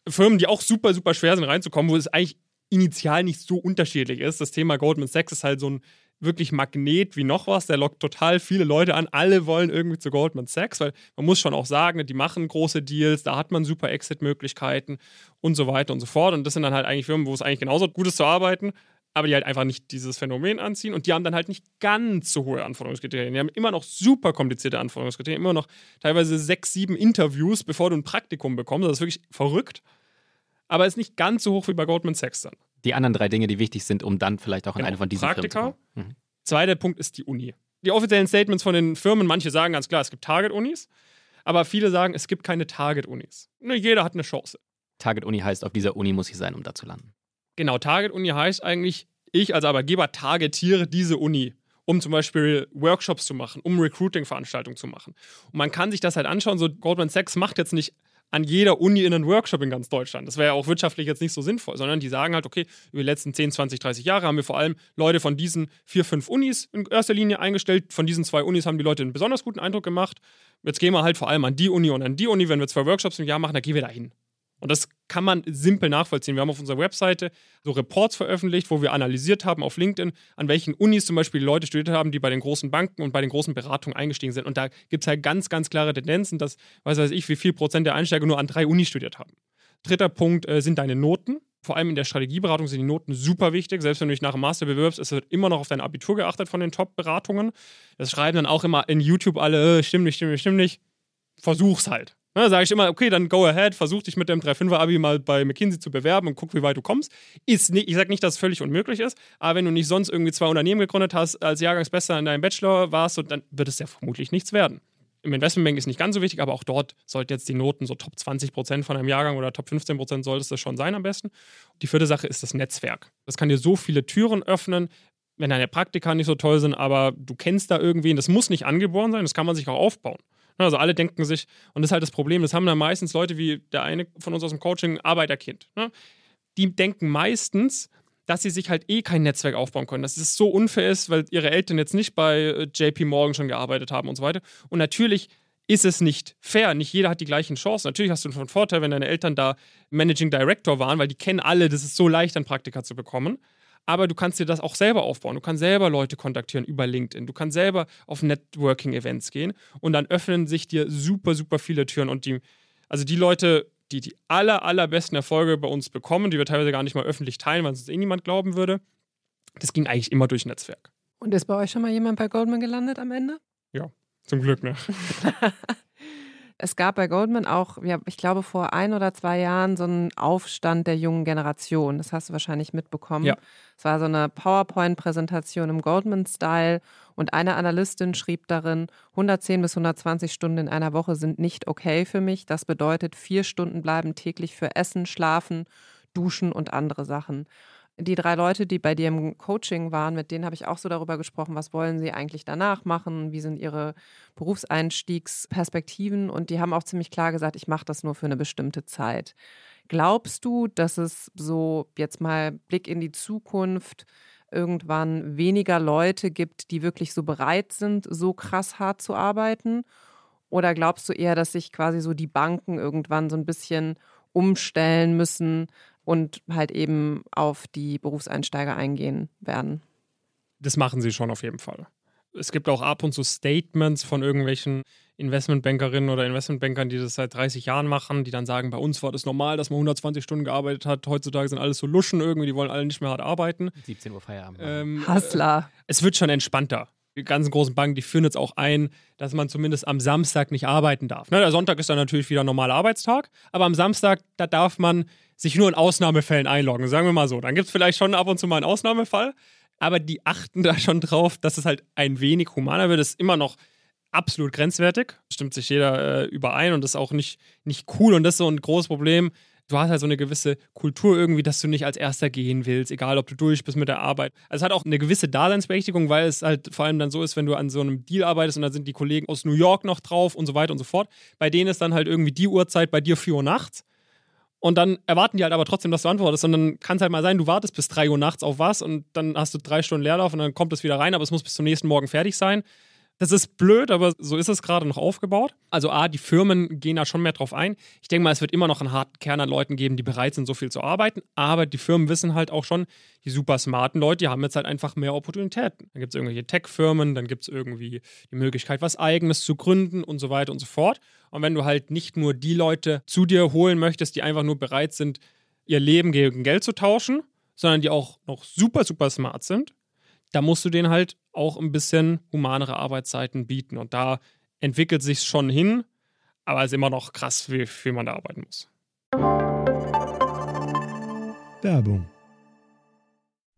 Firmen, die auch super, super schwer sind reinzukommen, wo es eigentlich initial nicht so unterschiedlich ist. Das Thema Goldman Sachs ist halt so ein wirklich Magnet wie noch was. Der lockt total viele Leute an. Alle wollen irgendwie zu Goldman Sachs, weil man muss schon auch sagen, die machen große Deals, da hat man super Exit-Möglichkeiten und so weiter und so fort. Und das sind dann halt eigentlich Firmen, wo es eigentlich genauso gut ist zu arbeiten, aber die halt einfach nicht dieses Phänomen anziehen und die haben dann halt nicht ganz so hohe Anforderungskriterien. Die haben immer noch super komplizierte Anforderungskriterien, immer noch teilweise sechs, sieben Interviews, bevor du ein Praktikum bekommst. Das ist wirklich verrückt. Aber ist nicht ganz so hoch wie bei Goldman Sachs dann die anderen drei Dinge, die wichtig sind, um dann vielleicht auch in genau. eine von diesen Praktika. Firmen zu kommen. Mhm. Zweiter Punkt ist die Uni. Die offiziellen Statements von den Firmen, manche sagen ganz klar, es gibt Target-Unis, aber viele sagen, es gibt keine Target-Unis. Jeder hat eine Chance. Target-Uni heißt, auf dieser Uni muss ich sein, um da zu landen. Genau, Target-Uni heißt eigentlich, ich als Arbeitgeber targetiere diese Uni, um zum Beispiel Workshops zu machen, um Recruiting-Veranstaltungen zu machen. Und man kann sich das halt anschauen, so Goldman Sachs macht jetzt nicht an jeder Uni in einen Workshop in ganz Deutschland. Das wäre ja auch wirtschaftlich jetzt nicht so sinnvoll, sondern die sagen halt, okay, über die letzten 10, 20, 30 Jahre haben wir vor allem Leute von diesen vier, fünf Unis in erster Linie eingestellt. Von diesen zwei Unis haben die Leute einen besonders guten Eindruck gemacht. Jetzt gehen wir halt vor allem an die Uni und an die Uni. Wenn wir zwei Workshops im Jahr machen, dann gehen wir da hin. Und das kann man simpel nachvollziehen. Wir haben auf unserer Webseite so Reports veröffentlicht, wo wir analysiert haben auf LinkedIn, an welchen Unis zum Beispiel Leute studiert haben, die bei den großen Banken und bei den großen Beratungen eingestiegen sind. Und da gibt es halt ganz, ganz klare Tendenzen, dass, weiß weiß ich, wie viel Prozent der Einsteiger nur an drei Unis studiert haben. Dritter Punkt äh, sind deine Noten. Vor allem in der Strategieberatung sind die Noten super wichtig. Selbst wenn du dich nach dem Master bewirbst, es wird immer noch auf dein Abitur geachtet von den Top-Beratungen. Das schreiben dann auch immer in YouTube alle, äh, stimmt nicht, stimmt nicht, stimmt nicht. Versuch's halt. Da sage ich immer, okay, dann go ahead, versuch dich mit dem 3-5er-Abi mal bei McKinsey zu bewerben und guck, wie weit du kommst. Ist nicht, ich sage nicht, dass es völlig unmöglich ist, aber wenn du nicht sonst irgendwie zwei Unternehmen gegründet hast, als Jahrgangsbester in deinem Bachelor warst, dann wird es ja vermutlich nichts werden. Im Investmentbank ist nicht ganz so wichtig, aber auch dort sollte jetzt die Noten so Top 20 Prozent von einem Jahrgang oder Top 15 Prozent sollte es schon sein am besten. Die vierte Sache ist das Netzwerk. Das kann dir so viele Türen öffnen, wenn deine Praktika nicht so toll sind, aber du kennst da irgendwen. Das muss nicht angeboren sein, das kann man sich auch aufbauen. Also alle denken sich, und das ist halt das Problem, das haben dann meistens Leute wie der eine von uns aus dem Coaching, Arbeiterkind. Ne? Die denken meistens, dass sie sich halt eh kein Netzwerk aufbauen können. Dass es so unfair ist, weil ihre Eltern jetzt nicht bei äh, JP Morgan schon gearbeitet haben und so weiter. Und natürlich ist es nicht fair. Nicht jeder hat die gleichen Chancen. Natürlich hast du einen Vorteil, wenn deine Eltern da Managing Director waren, weil die kennen alle, das ist so leicht, ein Praktika zu bekommen aber du kannst dir das auch selber aufbauen. Du kannst selber Leute kontaktieren über LinkedIn. Du kannst selber auf Networking-Events gehen und dann öffnen sich dir super, super viele Türen. Und die, also die Leute, die die aller, allerbesten Erfolge bei uns bekommen, die wir teilweise gar nicht mal öffentlich teilen, weil es eh niemand glauben würde, das ging eigentlich immer durch Netzwerk. Und ist bei euch schon mal jemand bei Goldman gelandet am Ende? Ja, zum Glück, ne? <laughs> Es gab bei Goldman auch, ich glaube, vor ein oder zwei Jahren so einen Aufstand der jungen Generation. Das hast du wahrscheinlich mitbekommen. Ja. Es war so eine PowerPoint-Präsentation im Goldman-Style und eine Analystin schrieb darin, 110 bis 120 Stunden in einer Woche sind nicht okay für mich. Das bedeutet, vier Stunden bleiben täglich für Essen, Schlafen, Duschen und andere Sachen die drei Leute, die bei dir im Coaching waren, mit denen habe ich auch so darüber gesprochen, was wollen sie eigentlich danach machen, wie sind ihre Berufseinstiegsperspektiven und die haben auch ziemlich klar gesagt, ich mache das nur für eine bestimmte Zeit. Glaubst du, dass es so jetzt mal Blick in die Zukunft irgendwann weniger Leute gibt, die wirklich so bereit sind, so krass hart zu arbeiten? Oder glaubst du eher, dass sich quasi so die Banken irgendwann so ein bisschen umstellen müssen und halt eben auf die Berufseinsteiger eingehen werden. Das machen sie schon auf jeden Fall. Es gibt auch ab und zu Statements von irgendwelchen Investmentbankerinnen oder Investmentbankern, die das seit 30 Jahren machen, die dann sagen, bei uns war das normal, dass man 120 Stunden gearbeitet hat. Heutzutage sind alles so Luschen irgendwie, die wollen alle nicht mehr hart arbeiten. 17 Uhr Feierabend. Ähm, Hustler. Es wird schon entspannter. Die ganzen großen Banken, die führen jetzt auch ein, dass man zumindest am Samstag nicht arbeiten darf. Ne, der Sonntag ist dann natürlich wieder ein normaler Arbeitstag, aber am Samstag, da darf man sich nur in Ausnahmefällen einloggen, sagen wir mal so. Dann gibt es vielleicht schon ab und zu mal einen Ausnahmefall, aber die achten da schon drauf, dass es halt ein wenig humaner wird. Das ist immer noch absolut grenzwertig, stimmt sich jeder äh, überein und das ist auch nicht, nicht cool und das ist so ein großes Problem. Du hast halt so eine gewisse Kultur irgendwie, dass du nicht als Erster gehen willst, egal ob du durch bist mit der Arbeit. Also es hat auch eine gewisse Daseinsberechtigung, weil es halt vor allem dann so ist, wenn du an so einem Deal arbeitest und dann sind die Kollegen aus New York noch drauf und so weiter und so fort. Bei denen ist dann halt irgendwie die Uhrzeit bei dir 4 Uhr nachts. Und dann erwarten die halt aber trotzdem, dass du antwortest. Und dann kann es halt mal sein, du wartest bis 3 Uhr nachts auf was und dann hast du drei Stunden Leerlauf und dann kommt es wieder rein, aber es muss bis zum nächsten Morgen fertig sein. Das ist blöd, aber so ist es gerade noch aufgebaut. Also A, die Firmen gehen da schon mehr drauf ein. Ich denke mal, es wird immer noch einen harten Kern an Leuten geben, die bereit sind, so viel zu arbeiten. Aber die Firmen wissen halt auch schon, die super smarten Leute, die haben jetzt halt einfach mehr Opportunitäten. Dann gibt es irgendwelche Tech-Firmen, dann gibt es irgendwie die Möglichkeit, was Eigenes zu gründen und so weiter und so fort. Und wenn du halt nicht nur die Leute zu dir holen möchtest, die einfach nur bereit sind, ihr Leben gegen Geld zu tauschen, sondern die auch noch super, super smart sind, da musst du denen halt auch ein bisschen humanere Arbeitszeiten bieten. Und da entwickelt sich schon hin, aber es ist immer noch krass, wie viel man da arbeiten muss. Werbung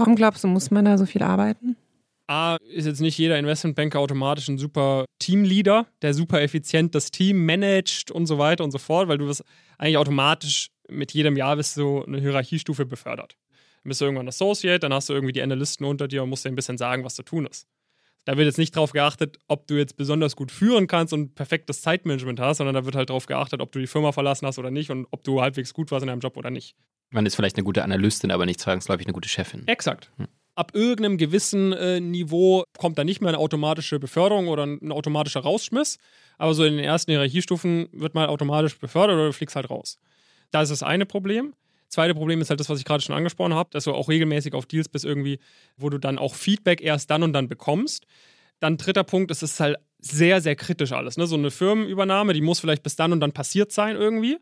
Warum glaubst du, muss man da so viel arbeiten? A, ist jetzt nicht jeder Investmentbanker automatisch ein super Teamleader, der super effizient das Team managt und so weiter und so fort, weil du wirst eigentlich automatisch mit jedem Jahr bist du eine Hierarchiestufe befördert. Dann bist du irgendwann Associate, dann hast du irgendwie die Analysten unter dir und musst dir ein bisschen sagen, was zu tun ist. Da wird jetzt nicht darauf geachtet, ob du jetzt besonders gut führen kannst und perfektes Zeitmanagement hast, sondern da wird halt darauf geachtet, ob du die Firma verlassen hast oder nicht und ob du halbwegs gut warst in deinem Job oder nicht. Man ist vielleicht eine gute Analystin, aber nicht zwangsläufig eine gute Chefin. Exakt. Hm. Ab irgendeinem gewissen äh, Niveau kommt da nicht mehr eine automatische Beförderung oder ein automatischer Rausschmiss. Aber so in den ersten Hierarchiestufen wird mal automatisch befördert oder du fliegst halt raus. Das ist das eine Problem. Zweite Problem ist halt das, was ich gerade schon angesprochen habe, dass du auch regelmäßig auf Deals bist irgendwie, wo du dann auch Feedback erst dann und dann bekommst. Dann dritter Punkt, es ist halt sehr, sehr kritisch alles. Ne? So eine Firmenübernahme, die muss vielleicht bis dann und dann passiert sein irgendwie.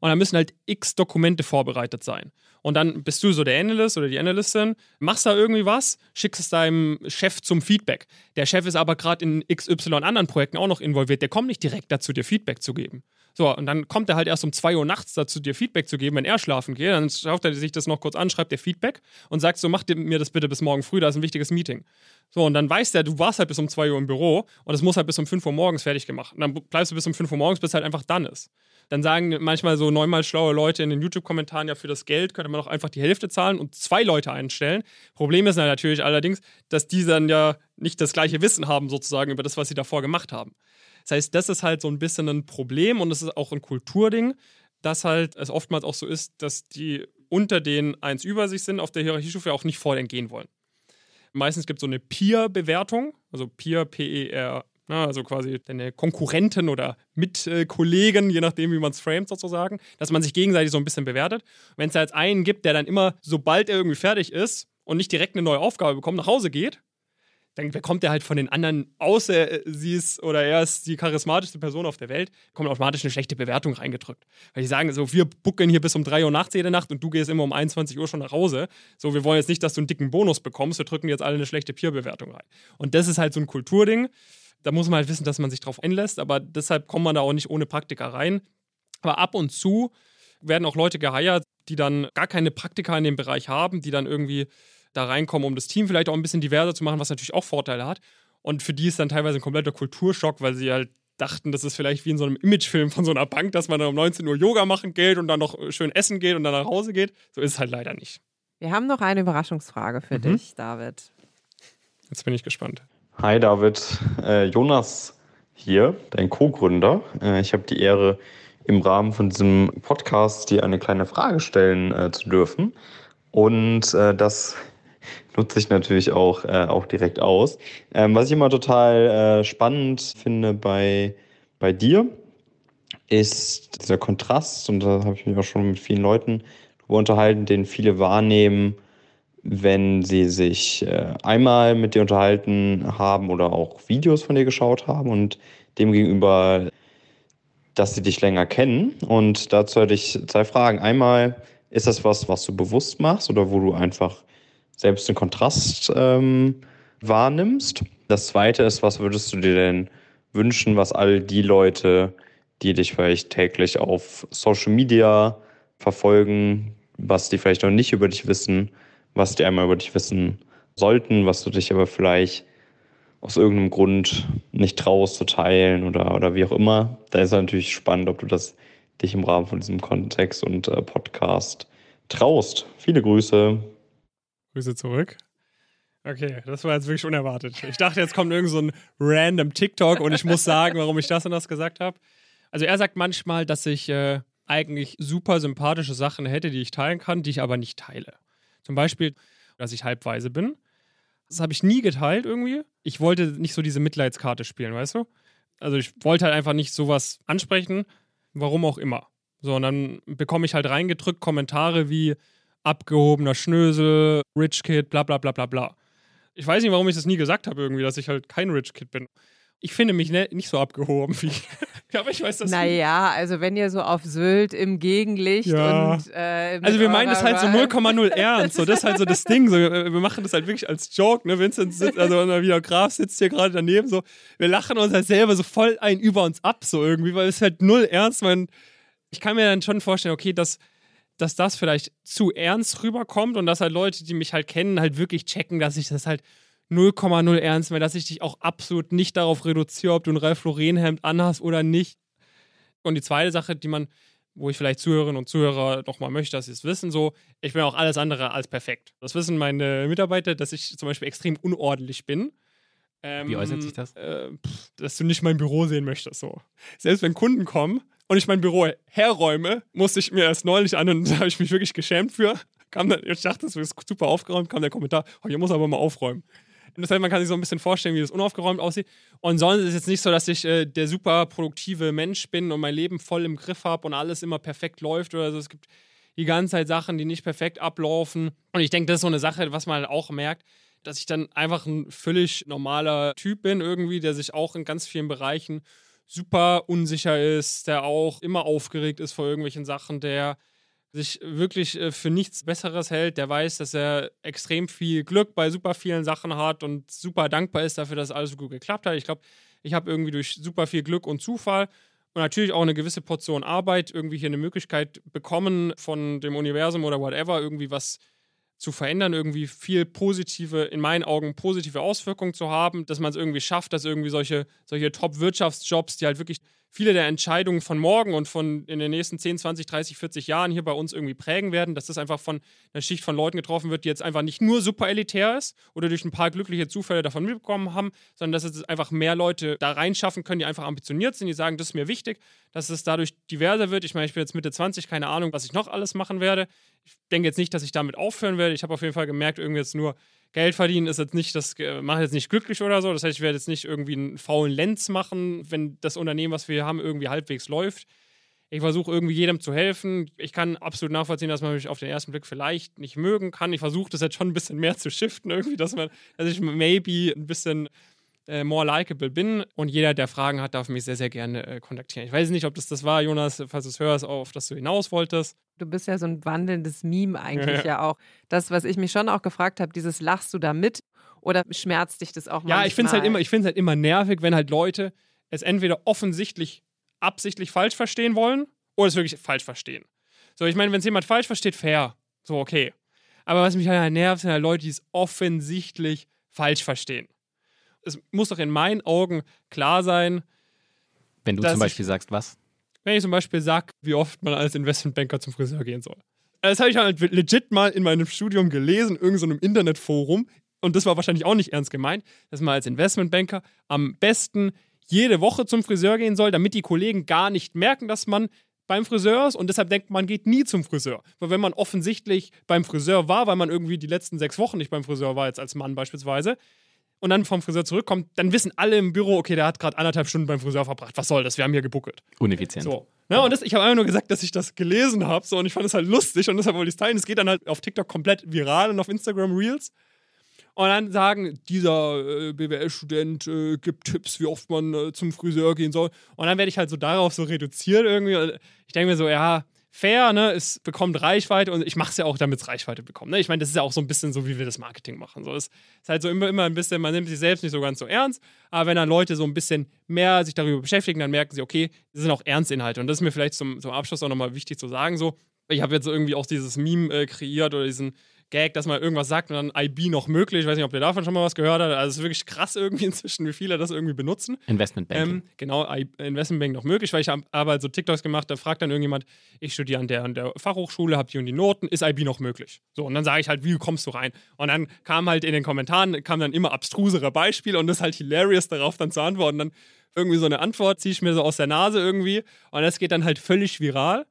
Und dann müssen halt x Dokumente vorbereitet sein. Und dann bist du so der Analyst oder die Analystin, machst da irgendwie was, schickst es deinem Chef zum Feedback. Der Chef ist aber gerade in XY anderen Projekten auch noch involviert. Der kommt nicht direkt dazu, dir Feedback zu geben. So, und dann kommt er halt erst um 2 Uhr nachts dazu, dir Feedback zu geben, wenn er schlafen geht. Dann schaut er sich das noch kurz an, schreibt dir Feedback und sagt so, mach mir das bitte bis morgen früh, da ist ein wichtiges Meeting. So, und dann weiß der, du warst halt bis um 2 Uhr im Büro und es muss halt bis um 5 Uhr morgens fertig gemacht. Und dann bleibst du bis um 5 Uhr morgens, bis halt einfach dann ist. Dann sagen manchmal so neunmal schlaue Leute in den YouTube-Kommentaren, ja, für das Geld könnte man doch einfach die Hälfte zahlen und zwei Leute einstellen. Problem ist natürlich allerdings, dass die dann ja nicht das gleiche Wissen haben, sozusagen, über das, was sie davor gemacht haben. Das heißt, das ist halt so ein bisschen ein Problem und es ist auch ein Kulturding, dass halt es oftmals auch so ist, dass die unter den eins über sich sind auf der Hierarchiestufe auch nicht vor entgehen wollen. Meistens gibt es so eine Peer-Bewertung, also Peer, P-E-R Ne, also quasi deine Konkurrenten oder Mitkollegen, je nachdem, wie man es framet sozusagen, dass man sich gegenseitig so ein bisschen bewertet. Wenn es da jetzt einen gibt, der dann immer, sobald er irgendwie fertig ist und nicht direkt eine neue Aufgabe bekommt, nach Hause geht, dann bekommt er halt von den anderen, außer sie ist oder er ist die charismatischste Person auf der Welt, kommt automatisch eine schlechte Bewertung reingedrückt. Weil die sagen so, wir bucken hier bis um 3 Uhr nachts jede Nacht und du gehst immer um 21 Uhr schon nach Hause. So, wir wollen jetzt nicht, dass du einen dicken Bonus bekommst, wir drücken jetzt alle eine schlechte Peer-Bewertung rein. Und das ist halt so ein Kulturding da muss man halt wissen, dass man sich drauf einlässt, aber deshalb kommt man da auch nicht ohne Praktika rein. Aber ab und zu werden auch Leute geheiert, die dann gar keine Praktika in dem Bereich haben, die dann irgendwie da reinkommen, um das Team vielleicht auch ein bisschen diverser zu machen, was natürlich auch Vorteile hat. Und für die ist dann teilweise ein kompletter Kulturschock, weil sie halt dachten, das ist vielleicht wie in so einem Imagefilm von so einer Bank, dass man dann um 19 Uhr Yoga machen geht und dann noch schön essen geht und dann nach Hause geht. So ist es halt leider nicht. Wir haben noch eine Überraschungsfrage für mhm. dich, David. Jetzt bin ich gespannt. Hi David, äh, Jonas hier, dein Co-Gründer. Äh, ich habe die Ehre, im Rahmen von diesem Podcast dir eine kleine Frage stellen äh, zu dürfen. Und äh, das nutze ich natürlich auch, äh, auch direkt aus. Ähm, was ich immer total äh, spannend finde bei, bei dir, ist dieser Kontrast, und da habe ich mich auch schon mit vielen Leuten unterhalten, den viele wahrnehmen, wenn sie sich äh, einmal mit dir unterhalten haben oder auch Videos von dir geschaut haben und demgegenüber, dass sie dich länger kennen. Und dazu hätte ich zwei Fragen. Einmal, ist das was, was du bewusst machst oder wo du einfach selbst den Kontrast ähm, wahrnimmst? Das zweite ist, was würdest du dir denn wünschen, was all die Leute, die dich vielleicht täglich auf Social Media verfolgen, was die vielleicht noch nicht über dich wissen, was die einmal über dich wissen sollten, was du dich aber vielleicht aus irgendeinem Grund nicht traust zu teilen oder, oder wie auch immer. Da ist natürlich spannend, ob du das dich im Rahmen von diesem Kontext und äh, Podcast traust. Viele Grüße. Grüße zurück. Okay, das war jetzt wirklich unerwartet. Ich dachte, jetzt kommt irgend so ein random TikTok und ich muss sagen, warum ich das und das gesagt habe. Also er sagt manchmal, dass ich äh, eigentlich super sympathische Sachen hätte, die ich teilen kann, die ich aber nicht teile. Zum Beispiel, dass ich halbweise bin. Das habe ich nie geteilt irgendwie. Ich wollte nicht so diese Mitleidskarte spielen, weißt du? Also ich wollte halt einfach nicht sowas ansprechen, warum auch immer. So, und dann bekomme ich halt reingedrückt Kommentare wie abgehobener Schnösel, Rich Kid, bla bla bla bla bla. Ich weiß nicht, warum ich das nie gesagt habe, irgendwie, dass ich halt kein Rich Kid bin ich finde mich ne, nicht so abgehoben wie. <laughs> aber ich weiß das Naja, also wenn ihr so auf Sylt im Gegenlicht ja. und. Äh, also wir meinen das halt so 0,0 <laughs> ernst. So, das ist halt so das Ding. So, wir machen das halt wirklich als Joke. Ne? Vincent sitzt, also wieder Graf sitzt hier gerade daneben. So, wir lachen uns halt selber so voll ein über uns ab, so irgendwie, weil es halt null ernst. Man, ich kann mir dann schon vorstellen, okay, dass dass das vielleicht zu ernst rüberkommt und dass halt Leute, die mich halt kennen, halt wirklich checken, dass ich das halt 0,0 ernst mehr, dass ich dich auch absolut nicht darauf reduziere, ob du ein Ralph Lauren Hemd anhast oder nicht. Und die zweite Sache, die man, wo ich vielleicht Zuhörerinnen und Zuhörer nochmal möchte, dass sie es wissen, so, ich bin auch alles andere als perfekt. Das wissen meine Mitarbeiter, dass ich zum Beispiel extrem unordentlich bin. Ähm, Wie äußert sich das? Äh, pff, dass du nicht mein Büro sehen möchtest. So. Selbst wenn Kunden kommen und ich mein Büro herräume, musste ich mir erst neulich an und <laughs> da habe ich mich wirklich geschämt für. Kam dann, ich dachte, das ist super aufgeräumt, kam der Kommentar, oh, hier muss aber mal aufräumen. Und das heißt, man kann sich so ein bisschen vorstellen, wie das unaufgeräumt aussieht. Und sonst ist es jetzt nicht so, dass ich äh, der super produktive Mensch bin und mein Leben voll im Griff habe und alles immer perfekt läuft oder so. Es gibt die ganze Zeit Sachen, die nicht perfekt ablaufen. Und ich denke, das ist so eine Sache, was man auch merkt, dass ich dann einfach ein völlig normaler Typ bin irgendwie, der sich auch in ganz vielen Bereichen super unsicher ist, der auch immer aufgeregt ist vor irgendwelchen Sachen, der sich wirklich äh, für nichts Besseres hält, der weiß, dass er extrem viel Glück bei super vielen Sachen hat und super dankbar ist dafür, dass alles so gut geklappt hat. Ich glaube, ich habe irgendwie durch super viel Glück und Zufall und natürlich auch eine gewisse Portion Arbeit irgendwie hier eine Möglichkeit bekommen von dem Universum oder whatever, irgendwie was zu verändern, irgendwie viel positive, in meinen Augen positive Auswirkungen zu haben, dass man es irgendwie schafft, dass irgendwie solche, solche Top-Wirtschaftsjobs, die halt wirklich viele der Entscheidungen von morgen und von in den nächsten 10, 20, 30, 40 Jahren hier bei uns irgendwie prägen werden, dass das einfach von einer Schicht von Leuten getroffen wird, die jetzt einfach nicht nur super elitär ist oder durch ein paar glückliche Zufälle davon mitbekommen haben, sondern dass es einfach mehr Leute da reinschaffen können, die einfach ambitioniert sind, die sagen, das ist mir wichtig, dass es dadurch diverser wird. Ich meine, ich bin jetzt Mitte 20, keine Ahnung, was ich noch alles machen werde. Ich denke jetzt nicht, dass ich damit aufhören werde. Ich habe auf jeden Fall gemerkt, irgendwie jetzt nur Geld verdienen ist jetzt nicht, das äh, macht jetzt nicht glücklich oder so. Das heißt, ich werde jetzt nicht irgendwie einen faulen Lenz machen, wenn das Unternehmen, was wir hier haben, irgendwie halbwegs läuft. Ich versuche irgendwie jedem zu helfen. Ich kann absolut nachvollziehen, dass man mich auf den ersten Blick vielleicht nicht mögen kann. Ich versuche das jetzt schon ein bisschen mehr zu shiften, irgendwie, dass man, dass ich maybe ein bisschen äh, more likable bin. Und jeder, der Fragen hat, darf mich sehr, sehr gerne äh, kontaktieren. Ich weiß nicht, ob das das war, Jonas, falls du es hörst, auf das du hinaus wolltest. Du bist ja so ein wandelndes Meme eigentlich ja, ja. ja auch. Das, was ich mich schon auch gefragt habe, dieses lachst du da mit oder schmerzt dich das auch mal? Ja, ich finde es halt immer, halt immer nervig, wenn halt Leute es entweder offensichtlich absichtlich falsch verstehen wollen oder es wirklich falsch verstehen. So, ich meine, wenn es jemand falsch versteht, fair. So, okay. Aber was mich halt nervt, sind halt Leute, die es offensichtlich falsch verstehen es muss doch in meinen Augen klar sein. Wenn du zum Beispiel ich, sagst, was? Wenn ich zum Beispiel sage, wie oft man als Investmentbanker zum Friseur gehen soll. Das habe ich halt legit mal in meinem Studium gelesen, irgend so einem Internetforum. Und das war wahrscheinlich auch nicht ernst gemeint, dass man als Investmentbanker am besten jede Woche zum Friseur gehen soll, damit die Kollegen gar nicht merken, dass man beim Friseur ist und deshalb denkt man, geht nie zum Friseur. Weil wenn man offensichtlich beim Friseur war, weil man irgendwie die letzten sechs Wochen nicht beim Friseur war, jetzt als Mann beispielsweise, und dann vom Friseur zurückkommt, dann wissen alle im Büro, okay, der hat gerade anderthalb Stunden beim Friseur verbracht. Was soll das? Wir haben hier gebuckelt. Uneffizient. So. Ja, und das, ich habe einfach nur gesagt, dass ich das gelesen habe so, und ich fand es halt lustig und deshalb wollte ich es teilen. Es geht dann halt auf TikTok komplett viral und auf Instagram Reels. Und dann sagen, dieser äh, BWL-Student äh, gibt Tipps, wie oft man äh, zum Friseur gehen soll. Und dann werde ich halt so darauf so reduziert irgendwie. Ich denke mir so, ja, fair, ne? Es bekommt Reichweite und ich mache es ja auch, damit es Reichweite bekommt. Ne? Ich meine, das ist ja auch so ein bisschen so, wie wir das Marketing machen. So, es ist halt so immer, immer ein bisschen, man nimmt sich selbst nicht so ganz so ernst, aber wenn dann Leute so ein bisschen mehr sich darüber beschäftigen, dann merken sie, okay, das sind auch Ernstinhalte. Und das ist mir vielleicht zum, zum Abschluss auch nochmal wichtig zu sagen. So, ich habe jetzt irgendwie auch dieses Meme äh, kreiert oder diesen Gag, dass man irgendwas sagt und dann IB noch möglich. Ich weiß nicht, ob ihr davon schon mal was gehört habt. Also es ist wirklich krass irgendwie <laughs> inzwischen, wie viele das irgendwie benutzen. Investmentbanking. Ähm, genau, Investmentbanking noch möglich, weil ich habe halt so TikToks gemacht, da fragt dann irgendjemand, ich studiere an der, an der Fachhochschule, habe die und die Noten, ist IB noch möglich? So, und dann sage ich halt, wie kommst du rein? Und dann kam halt in den Kommentaren, kam dann immer abstrusere Beispiele und das ist halt hilarious, darauf dann zu antworten. Dann irgendwie so eine Antwort ziehe ich mir so aus der Nase irgendwie und das geht dann halt völlig viral.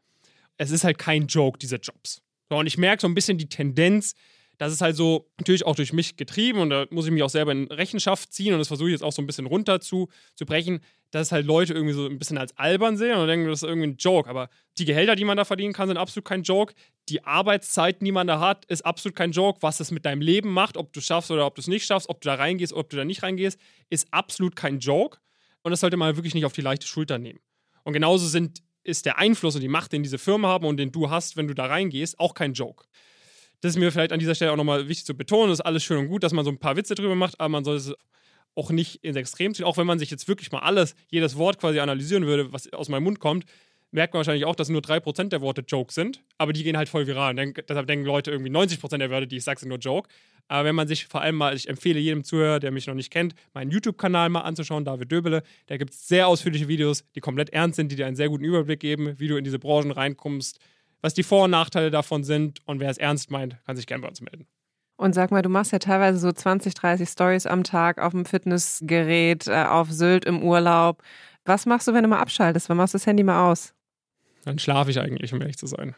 Es ist halt kein Joke, diese Jobs. So, und ich merke so ein bisschen die Tendenz, das ist halt so natürlich auch durch mich getrieben und da muss ich mich auch selber in Rechenschaft ziehen und das versuche ich jetzt auch so ein bisschen runter zu, zu brechen, dass halt Leute irgendwie so ein bisschen als albern sehen und denken, das ist irgendwie ein Joke. Aber die Gehälter, die man da verdienen kann, sind absolut kein Joke. Die Arbeitszeiten, die man da hat, ist absolut kein Joke. Was das mit deinem Leben macht, ob du es schaffst oder ob du es nicht schaffst, ob du da reingehst oder ob du da nicht reingehst, ist absolut kein Joke. Und das sollte man wirklich nicht auf die leichte Schulter nehmen. Und genauso sind ist der Einfluss und die Macht, den diese Firmen haben und den du hast, wenn du da reingehst, auch kein Joke. Das ist mir vielleicht an dieser Stelle auch nochmal wichtig zu betonen. Das ist alles schön und gut, dass man so ein paar Witze drüber macht, aber man soll es auch nicht ins Extrem ziehen. Auch wenn man sich jetzt wirklich mal alles, jedes Wort quasi analysieren würde, was aus meinem Mund kommt, merkt man wahrscheinlich auch, dass nur 3% der Worte Joke sind, aber die gehen halt voll viral. Denk, deshalb denken Leute irgendwie 90% der Wörter, die ich sage, sind nur Joke. Aber wenn man sich vor allem mal, ich empfehle jedem Zuhörer, der mich noch nicht kennt, meinen YouTube-Kanal mal anzuschauen, David Döbele. Da gibt es sehr ausführliche Videos, die komplett ernst sind, die dir einen sehr guten Überblick geben, wie du in diese Branchen reinkommst, was die Vor- und Nachteile davon sind und wer es ernst meint, kann sich gerne bei uns melden. Und sag mal, du machst ja teilweise so 20, 30 Stories am Tag auf dem Fitnessgerät, äh, auf Sylt im Urlaub. Was machst du, wenn du mal abschaltest? Wann machst du das Handy mal aus? Dann schlafe ich eigentlich, um ehrlich zu sein.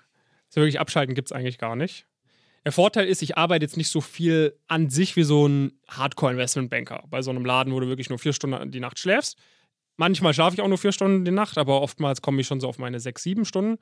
So wirklich abschalten gibt es eigentlich gar nicht. Der Vorteil ist, ich arbeite jetzt nicht so viel an sich wie so ein Hardcore-Investmentbanker bei so einem Laden, wo du wirklich nur vier Stunden die Nacht schläfst. Manchmal schlafe ich auch nur vier Stunden die Nacht, aber oftmals komme ich schon so auf meine sechs, sieben Stunden.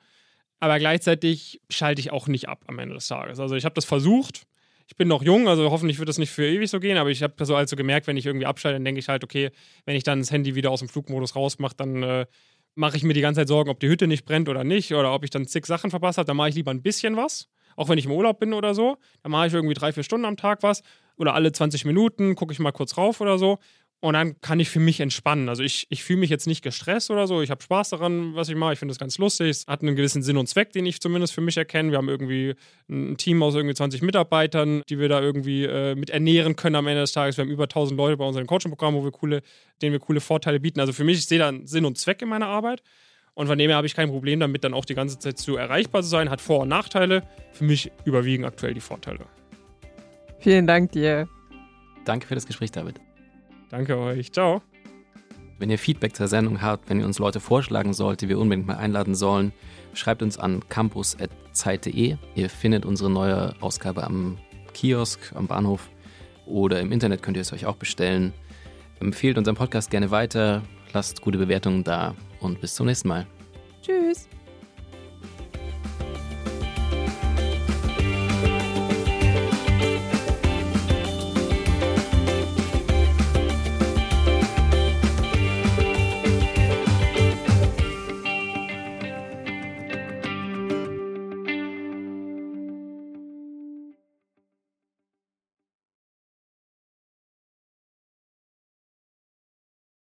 Aber gleichzeitig schalte ich auch nicht ab am Ende des Tages. Also ich habe das versucht. Ich bin noch jung, also hoffentlich wird das nicht für ewig so gehen, aber ich habe so also gemerkt, wenn ich irgendwie abschalte, dann denke ich halt, okay, wenn ich dann das Handy wieder aus dem Flugmodus rausmache, dann äh, mache ich mir die ganze Zeit Sorgen, ob die Hütte nicht brennt oder nicht oder ob ich dann zig Sachen verpasst habe. Dann mache ich lieber ein bisschen was, auch wenn ich im Urlaub bin oder so. Dann mache ich irgendwie drei, vier Stunden am Tag was oder alle 20 Minuten gucke ich mal kurz rauf oder so. Und dann kann ich für mich entspannen. Also ich, ich fühle mich jetzt nicht gestresst oder so. Ich habe Spaß daran, was ich mache. Ich finde das ganz lustig. Es hat einen gewissen Sinn und Zweck, den ich zumindest für mich erkenne. Wir haben irgendwie ein Team aus irgendwie 20 Mitarbeitern, die wir da irgendwie äh, mit ernähren können am Ende des Tages. Wir haben über 1000 Leute bei unserem Coaching-Programm, wo wir coole, denen wir coole Vorteile bieten. Also für mich, ich sehe da einen Sinn und Zweck in meiner Arbeit. Und von dem her habe ich kein Problem damit, dann auch die ganze Zeit so erreichbar zu sein. Hat Vor- und Nachteile. Für mich überwiegen aktuell die Vorteile. Vielen Dank dir. Danke für das Gespräch, David. Danke euch. Ciao. Wenn ihr Feedback zur Sendung habt, wenn ihr uns Leute vorschlagen sollt, die wir unbedingt mal einladen sollen, schreibt uns an campus.zeit.de. Ihr findet unsere neue Ausgabe am Kiosk, am Bahnhof oder im Internet könnt ihr es euch auch bestellen. Empfehlt unseren Podcast gerne weiter, lasst gute Bewertungen da und bis zum nächsten Mal. Tschüss.